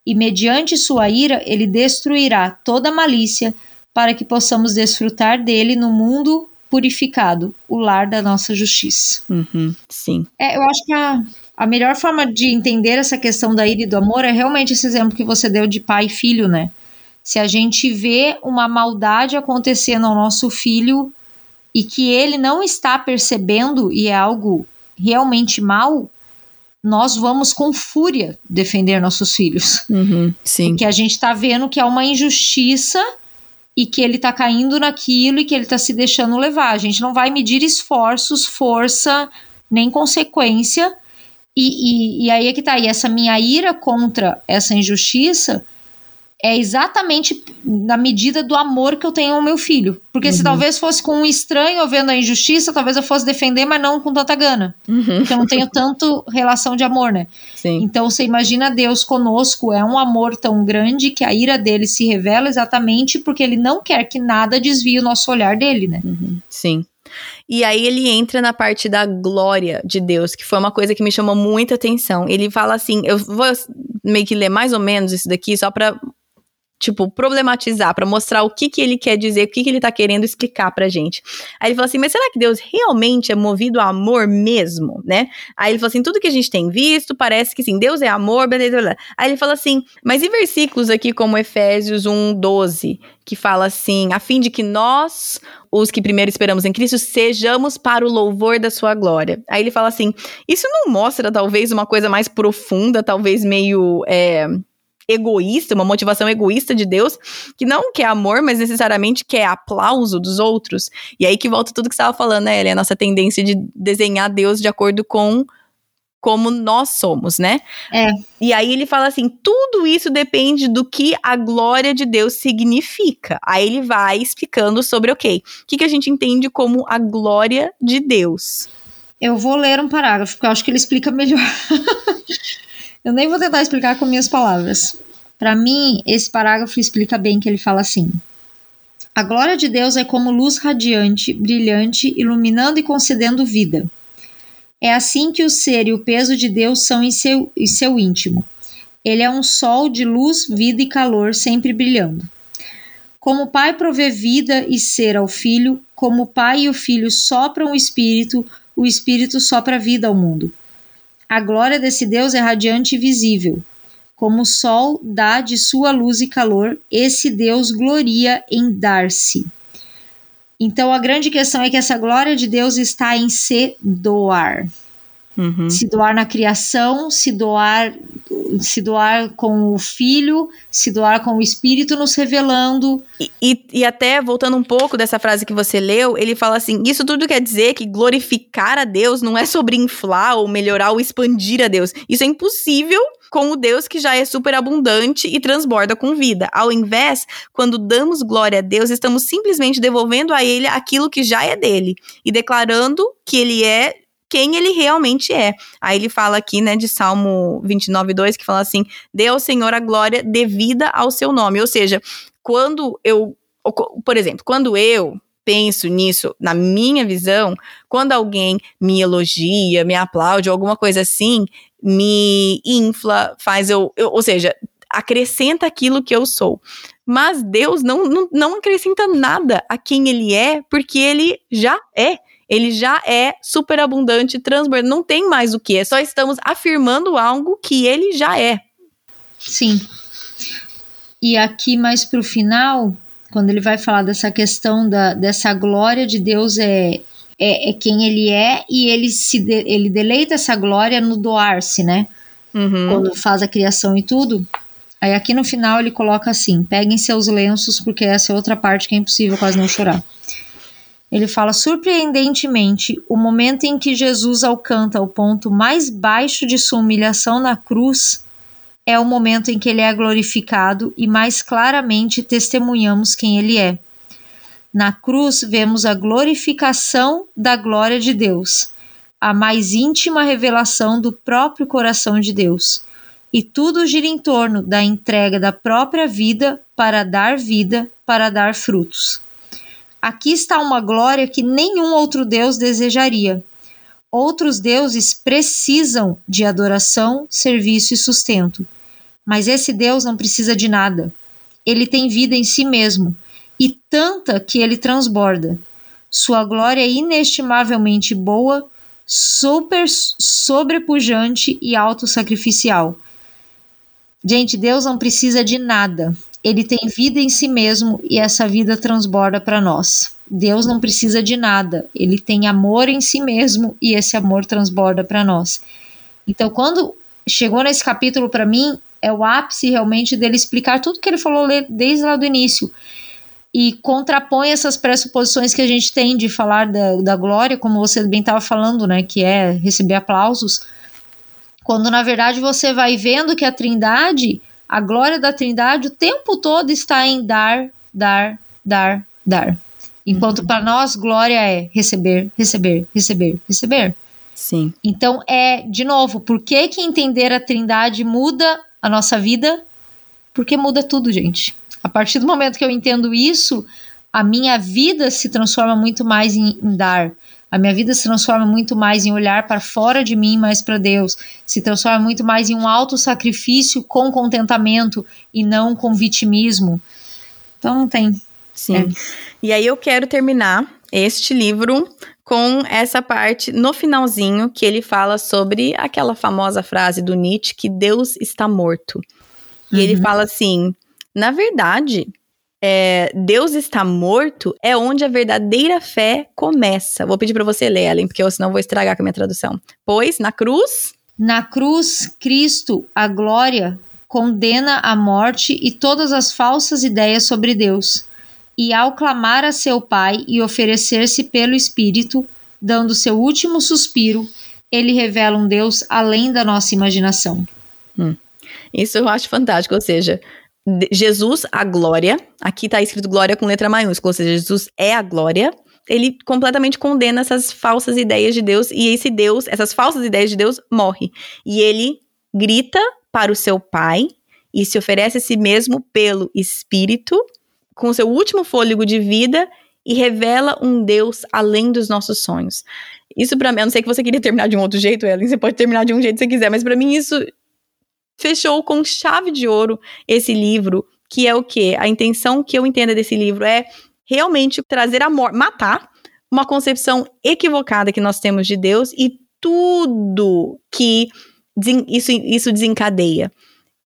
C: E mediante sua ira, ele destruirá toda malícia, para que possamos desfrutar dele no mundo purificado, o lar da nossa justiça.
A: Uhum, sim.
C: É, eu acho que a, a melhor forma de entender essa questão da ira e do amor é realmente esse exemplo que você deu de pai e filho, né? Se a gente vê uma maldade acontecendo ao nosso filho e que ele não está percebendo e é algo realmente mal, nós vamos com fúria defender nossos filhos.
A: Uhum, sim.
C: Porque a gente está vendo que é uma injustiça e que ele está caindo naquilo e que ele está se deixando levar. A gente não vai medir esforços, força, nem consequência e, e, e aí é que tá, e essa minha ira contra essa injustiça é exatamente na medida do amor que eu tenho ao meu filho. Porque uhum. se talvez fosse com um estranho vendo a injustiça, talvez eu fosse defender, mas não com tanta gana. Uhum. Porque eu não tenho tanto relação de amor, né? Sim. Então você imagina Deus conosco, é um amor tão grande que a ira dele se revela exatamente porque ele não quer que nada desvie o nosso olhar dele, né?
A: Uhum. Sim. E aí ele entra na parte da glória de Deus, que foi uma coisa que me chamou muita atenção. Ele fala assim, eu vou meio que ler mais ou menos isso daqui só para tipo, problematizar, para mostrar o que que ele quer dizer, o que que ele tá querendo explicar pra gente. Aí ele falou assim, mas será que Deus realmente é movido a amor mesmo, né? Aí ele falou assim, tudo que a gente tem visto parece que sim, Deus é amor, blá, blá, blá. Aí ele fala assim, mas e versículos aqui como Efésios 1, 12, que fala assim, a fim de que nós, os que primeiro esperamos em Cristo, sejamos para o louvor da sua glória. Aí ele fala assim, isso não mostra talvez uma coisa mais profunda, talvez meio... É, egoísta, uma motivação egoísta de Deus, que não quer amor, mas necessariamente quer aplauso dos outros. E aí que volta tudo que você estava falando, né, Ellen? A nossa tendência de desenhar Deus de acordo com como nós somos, né?
C: É.
A: E aí ele fala assim: tudo isso depende do que a glória de Deus significa. Aí ele vai explicando sobre, ok, o que, que a gente entende como a glória de Deus.
C: Eu vou ler um parágrafo, porque eu acho que ele explica melhor. Eu nem vou tentar explicar com minhas palavras. Para mim, esse parágrafo explica bem que ele fala assim: A glória de Deus é como luz radiante, brilhante, iluminando e concedendo vida. É assim que o ser e o peso de Deus são em seu, em seu íntimo. Ele é um sol de luz, vida e calor, sempre brilhando. Como o Pai provê vida e ser ao Filho, como o Pai e o Filho sopram o Espírito, o Espírito sopra vida ao mundo. A glória desse Deus é radiante e visível. Como o sol dá de sua luz e calor, esse Deus gloria em dar-se. Então a grande questão é que essa glória de Deus está em se doar. Uhum. Se doar na criação, se doar, se doar com o Filho, se doar com o Espírito nos revelando.
A: E, e, e, até voltando um pouco dessa frase que você leu, ele fala assim: isso tudo quer dizer que glorificar a Deus não é sobre inflar ou melhorar ou expandir a Deus. Isso é impossível com o Deus que já é superabundante e transborda com vida. Ao invés, quando damos glória a Deus, estamos simplesmente devolvendo a Ele aquilo que já é dele e declarando que Ele é quem ele realmente é. Aí ele fala aqui, né, de Salmo 29, 2, que fala assim: dê ao Senhor a glória devida ao seu nome. Ou seja, quando eu, por exemplo, quando eu penso nisso, na minha visão, quando alguém me elogia, me aplaude, alguma coisa assim, me infla, faz eu, eu ou seja, acrescenta aquilo que eu sou. Mas Deus não, não, não acrescenta nada a quem ele é, porque ele já é ele já é superabundante, transbordante, não tem mais o que, é só estamos afirmando algo que ele já é.
C: Sim. E aqui mais para o final, quando ele vai falar dessa questão da, dessa glória de Deus é, é, é quem ele é e ele se de, ele deleita essa glória no doar-se, né? Uhum. Quando faz a criação e tudo. Aí aqui no final ele coloca assim: peguem seus lenços, porque essa é outra parte que é impossível quase não chorar. Ele fala surpreendentemente o momento em que Jesus alcança o ponto mais baixo de sua humilhação na cruz é o momento em que ele é glorificado e mais claramente testemunhamos quem ele é. Na cruz vemos a glorificação da glória de Deus, a mais íntima revelação do próprio coração de Deus. E tudo gira em torno da entrega da própria vida para dar vida, para dar frutos. Aqui está uma glória que nenhum outro Deus desejaria. Outros deuses precisam de adoração, serviço e sustento. Mas esse Deus não precisa de nada. Ele tem vida em si mesmo, e tanta que ele transborda. Sua glória é inestimavelmente boa, super sobrepujante e autossacrificial. Gente, Deus não precisa de nada ele tem vida em si mesmo e essa vida transborda para nós. Deus não precisa de nada, ele tem amor em si mesmo e esse amor transborda para nós. Então, quando chegou nesse capítulo para mim, é o ápice realmente dele explicar tudo que ele falou desde lá do início e contrapõe essas pressuposições que a gente tem de falar da, da glória, como você bem estava falando, né, que é receber aplausos, quando na verdade você vai vendo que a Trindade A glória da Trindade o tempo todo está em dar, dar, dar, dar. Enquanto uhum. para nós glória é receber, receber, receber, receber.
A: Sim.
C: Então é, de novo, por que que entender a Trindade muda a nossa vida? Porque muda tudo, gente. A partir do momento que eu entendo isso, a minha vida se transforma muito mais em, em dar. A minha vida se transforma muito mais em olhar para fora de mim, mais para Deus. Se transforma muito mais em um alto sacrifício com contentamento e não com vitimismo. Então não tem.
A: Sim. É. E aí eu quero terminar este livro com essa parte no finalzinho que ele fala sobre aquela famosa frase do Nietzsche que Deus está morto. E uhum. ele fala assim: na verdade, é, Deus está morto é onde a verdadeira fé começa. Vou pedir para você ler, Ellen, porque eu senão vou estragar com a minha tradução. Pois na cruz.
C: Na cruz, Cristo, a glória, condena a morte e todas as falsas ideias sobre Deus. E ao clamar a seu Pai e oferecer-se pelo Espírito, dando seu último suspiro, ele revela um Deus além da nossa imaginação.
A: Hum. Isso eu acho fantástico, ou seja, Jesus, a glória, aqui está escrito glória com letra maiúscula, ou seja, Jesus é a glória. Ele completamente condena essas falsas ideias de Deus e esse Deus, essas falsas ideias de Deus, morre. E ele grita para o seu pai e se oferece a si mesmo pelo Espírito, com seu último fôlego de vida e revela um Deus além dos nossos sonhos. Isso para mim, eu não sei que você queria terminar de um outro jeito, Ellen, você pode terminar de um jeito que você quiser, mas para mim isso fechou com chave de ouro esse livro, que é o quê? A intenção que eu entendo desse livro é realmente trazer a morte, matar uma concepção equivocada que nós temos de Deus e tudo que isso, isso desencadeia.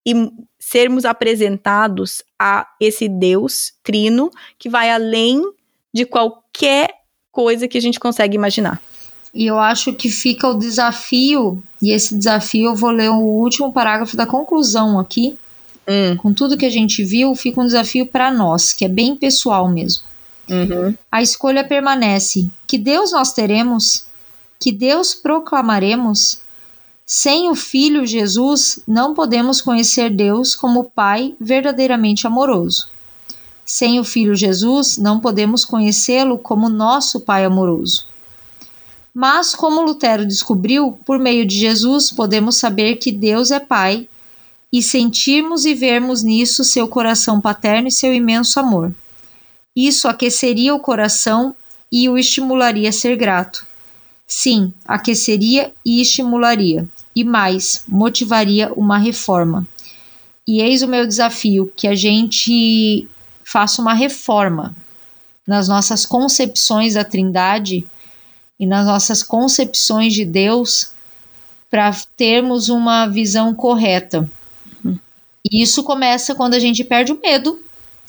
A: E sermos apresentados a esse Deus trino que vai além de qualquer coisa que a gente consegue imaginar.
C: E eu acho que fica o desafio, e esse desafio eu vou ler o último parágrafo da conclusão aqui. Hum. Com tudo que a gente viu, fica um desafio para nós, que é bem pessoal mesmo. Uhum. A escolha permanece: que Deus nós teremos, que Deus proclamaremos. Sem o Filho Jesus, não podemos conhecer Deus como Pai verdadeiramente amoroso. Sem o Filho Jesus, não podemos conhecê-lo como nosso Pai amoroso. Mas, como Lutero descobriu, por meio de Jesus podemos saber que Deus é Pai e sentirmos e vermos nisso seu coração paterno e seu imenso amor. Isso aqueceria o coração e o estimularia a ser grato. Sim, aqueceria e estimularia. E mais, motivaria uma reforma. E eis o meu desafio: que a gente faça uma reforma nas nossas concepções da Trindade e nas nossas concepções de Deus para termos uma visão correta. E isso começa quando a gente perde o medo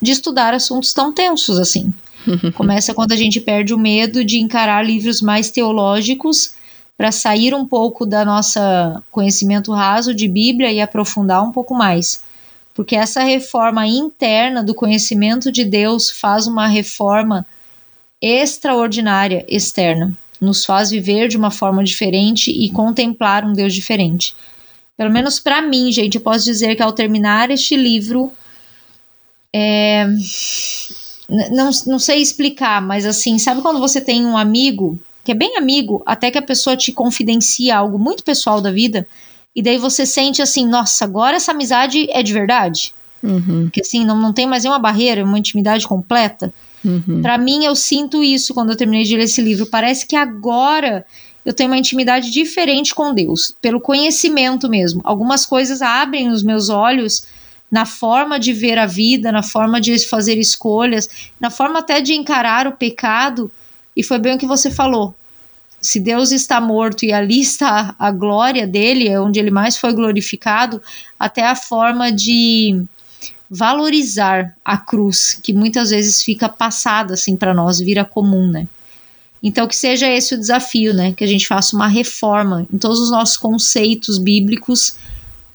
C: de estudar assuntos tão tensos assim. Começa quando a gente perde o medo de encarar livros mais teológicos para sair um pouco da nossa conhecimento raso de Bíblia e aprofundar um pouco mais. Porque essa reforma interna do conhecimento de Deus faz uma reforma extraordinária externa nos faz viver de uma forma diferente e contemplar um Deus diferente. Pelo menos para mim, gente, eu posso dizer que ao terminar este livro, é, não, não sei explicar, mas assim, sabe quando você tem um amigo, que é bem amigo, até que a pessoa te confidencia algo muito pessoal da vida, e daí você sente assim, nossa, agora essa amizade é de verdade? Uhum. Porque assim, não, não tem mais nenhuma barreira, uma intimidade completa. Uhum. Para mim, eu sinto isso quando eu terminei de ler esse livro. Parece que agora eu tenho uma intimidade diferente com Deus, pelo conhecimento mesmo. Algumas coisas abrem os meus olhos na forma de ver a vida, na forma de fazer escolhas, na forma até de encarar o pecado. E foi bem o que você falou. Se Deus está morto e ali está a glória dele, é onde ele mais foi glorificado, até a forma de valorizar a cruz, que muitas vezes fica passada assim para nós, vira comum, né? Então que seja esse o desafio, né? Que a gente faça uma reforma em todos os nossos conceitos bíblicos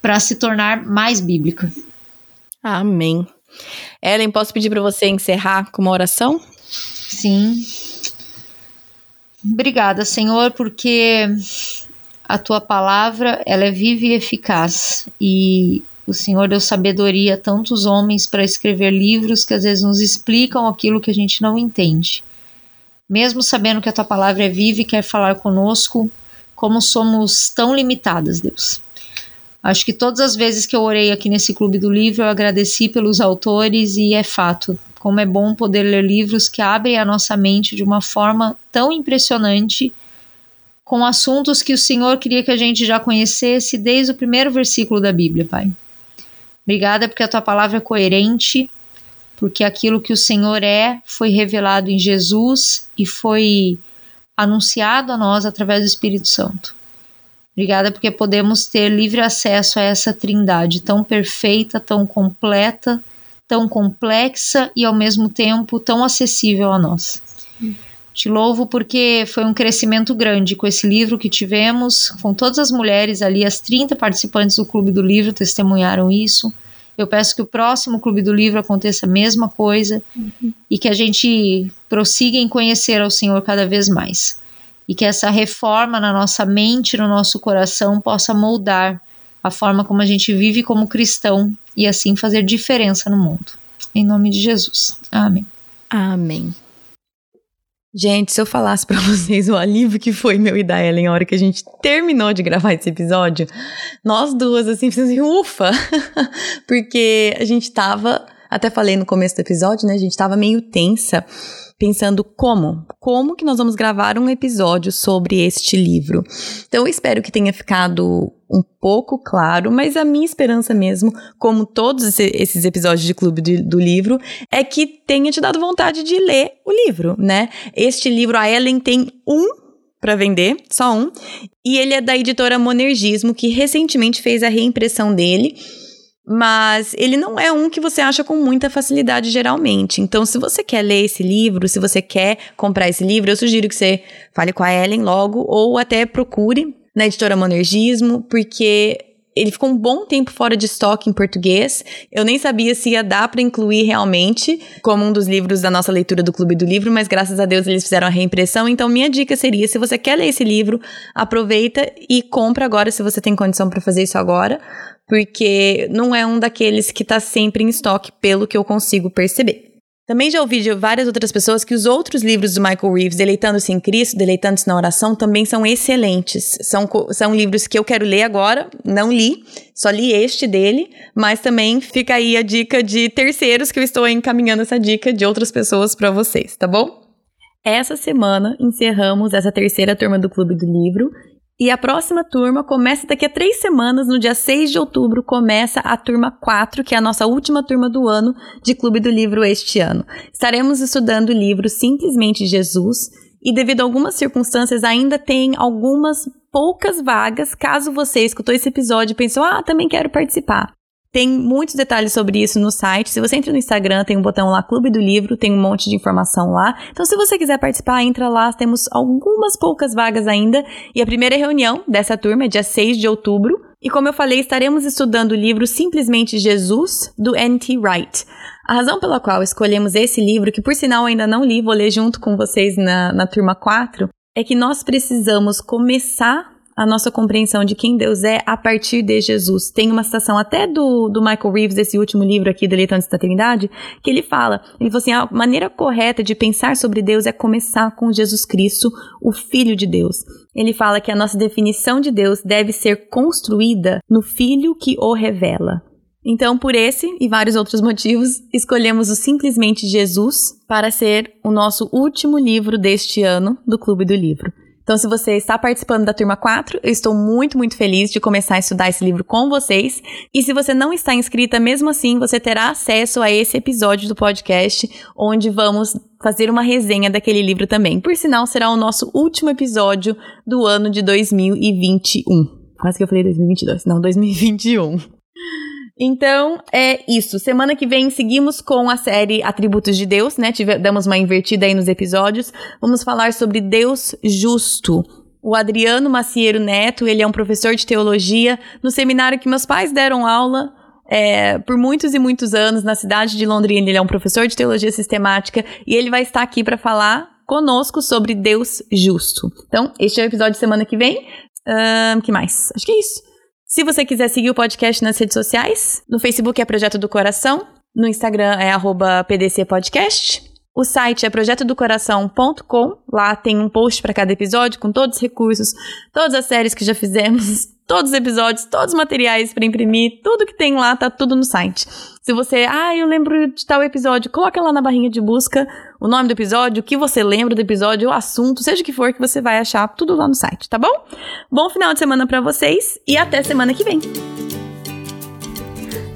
C: para se tornar mais bíblica.
A: Amém. Ellen, posso pedir para você encerrar com uma oração?
C: Sim. Obrigada, Senhor, porque a tua palavra ela é viva e eficaz e O Senhor deu sabedoria a tantos homens para escrever livros que às vezes nos explicam aquilo que a gente não entende. Mesmo sabendo que a tua palavra é viva e quer falar conosco, como somos tão limitadas, Deus. Acho que todas as vezes que eu orei aqui nesse clube do livro, eu agradeci pelos autores e é fato. Como é bom poder ler livros que abrem a nossa mente de uma forma tão impressionante, com assuntos que o Senhor queria que a gente já conhecesse desde o primeiro versículo da Bíblia, Pai. Obrigada porque a tua palavra é coerente, porque aquilo que o Senhor é foi revelado em Jesus e foi anunciado a nós através do Espírito Santo. Obrigada porque podemos ter livre acesso a essa trindade tão perfeita, tão completa, tão complexa e ao mesmo tempo tão acessível a nós. Te louvo porque foi um crescimento grande com esse livro que tivemos, com todas as mulheres ali, as 30 participantes do Clube do Livro testemunharam isso. Eu peço que o próximo Clube do Livro aconteça a mesma coisa uhum. e que a gente prossiga em conhecer ao Senhor cada vez mais. E que essa reforma na nossa mente, no nosso coração, possa moldar a forma como a gente vive como cristão e assim fazer diferença no mundo. Em nome de Jesus. Amém.
A: Amém. Gente, se eu falasse para vocês o alívio que foi meu e da Ellen a hora que a gente terminou de gravar esse episódio, nós duas, assim, fizemos assim, ufa! Porque a gente tava, até falei no começo do episódio, né? A gente tava meio tensa pensando como, como que nós vamos gravar um episódio sobre este livro. Então eu espero que tenha ficado um pouco claro, mas a minha esperança mesmo, como todos esses episódios de Clube do Livro, é que tenha te dado vontade de ler o livro, né? Este livro, a Ellen tem um para vender, só um, e ele é da editora Monergismo, que recentemente fez a reimpressão dele mas ele não é um que você acha com muita facilidade geralmente. Então, se você quer ler esse livro, se você quer comprar esse livro, eu sugiro que você fale com a Ellen logo ou até procure na editora Monergismo, porque ele ficou um bom tempo fora de estoque em português. Eu nem sabia se ia dar para incluir realmente como um dos livros da nossa leitura do Clube do Livro, mas graças a Deus eles fizeram a reimpressão. Então minha dica seria, se você quer ler esse livro, aproveita e compra agora se você tem condição para fazer isso agora, porque não é um daqueles que está sempre em estoque, pelo que eu consigo perceber. Também já ouvi de várias outras pessoas que os outros livros do Michael Reeves, Deleitando-se em Cristo, Deleitando-se na Oração, também são excelentes. São, são livros que eu quero ler agora, não li, só li este dele, mas também fica aí a dica de terceiros que eu estou encaminhando essa dica de outras pessoas para vocês, tá bom? Essa semana encerramos essa terceira turma do Clube do Livro e a próxima turma começa daqui a três semanas, no dia 6 de outubro, começa a turma 4, que é a nossa última turma do ano de Clube do Livro este ano. Estaremos estudando o livro Simplesmente Jesus, e devido a algumas circunstâncias ainda tem algumas poucas vagas, caso você escutou esse episódio e pensou, ah, também quero participar. Tem muitos detalhes sobre isso no site. Se você entra no Instagram, tem um botão lá, Clube do Livro, tem um monte de informação lá. Então, se você quiser participar, entra lá. Temos algumas poucas vagas ainda. E a primeira reunião dessa turma é dia 6 de outubro. E como eu falei, estaremos estudando o livro Simplesmente Jesus, do N.T. Wright. A razão pela qual escolhemos esse livro, que por sinal ainda não li, vou ler junto com vocês na, na turma 4, é que nós precisamos começar a nossa compreensão de quem Deus é a partir de Jesus. Tem uma citação até do, do Michael Reeves, desse último livro aqui, Deletantes da Trindade, que ele fala, ele falou assim, a maneira correta de pensar sobre Deus é começar com Jesus Cristo, o Filho de Deus. Ele fala que a nossa definição de Deus deve ser construída no Filho que o revela. Então, por esse e vários outros motivos, escolhemos o Simplesmente Jesus para ser o nosso último livro deste ano do Clube do Livro. Então, se você está participando da turma 4, eu estou muito, muito feliz de começar a estudar esse livro com vocês. E se você não está inscrita, mesmo assim, você terá acesso a esse episódio do podcast, onde vamos fazer uma resenha daquele livro também. Por sinal, será o nosso último episódio do ano de 2021. Quase que eu falei 2022, não, 2021. Então, é isso. Semana que vem seguimos com a série Atributos de Deus, né? Tive, damos uma invertida aí nos episódios. Vamos falar sobre Deus justo. O Adriano Macieiro Neto, ele é um professor de teologia no seminário que meus pais deram aula é, por muitos e muitos anos na cidade de Londrina. Ele é um professor de teologia sistemática e ele vai estar aqui para falar conosco sobre Deus justo. Então, este é o episódio de semana que vem. Um, que mais? Acho que é isso. Se você quiser seguir o podcast nas redes sociais, no Facebook é Projeto do Coração, no Instagram é arroba PDC Podcast. O site é projetodocoração.com. Lá tem um post para cada episódio com todos os recursos, todas as séries que já fizemos, todos os episódios, todos os materiais para imprimir, tudo que tem lá tá tudo no site. Se você, ah, eu lembro de tal episódio, coloca lá na barrinha de busca o nome do episódio, o que você lembra do episódio, o assunto, seja o que for que você vai achar tudo lá no site, tá bom? Bom final de semana para vocês e até semana que vem.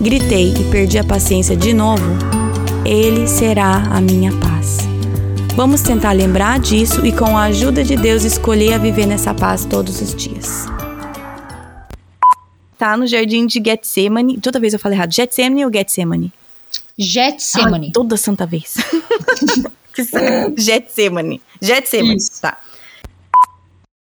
A: gritei e perdi a paciência de novo, Ele será a minha paz. Vamos tentar lembrar disso e, com a ajuda de Deus, escolher a viver nessa paz todos os dias. Tá no jardim de Getsemane. Toda vez eu falo errado. Getsemane ou Getsemane?
C: Getsemane.
A: Ah, toda santa vez. Getsemane. Getsemane. Tá.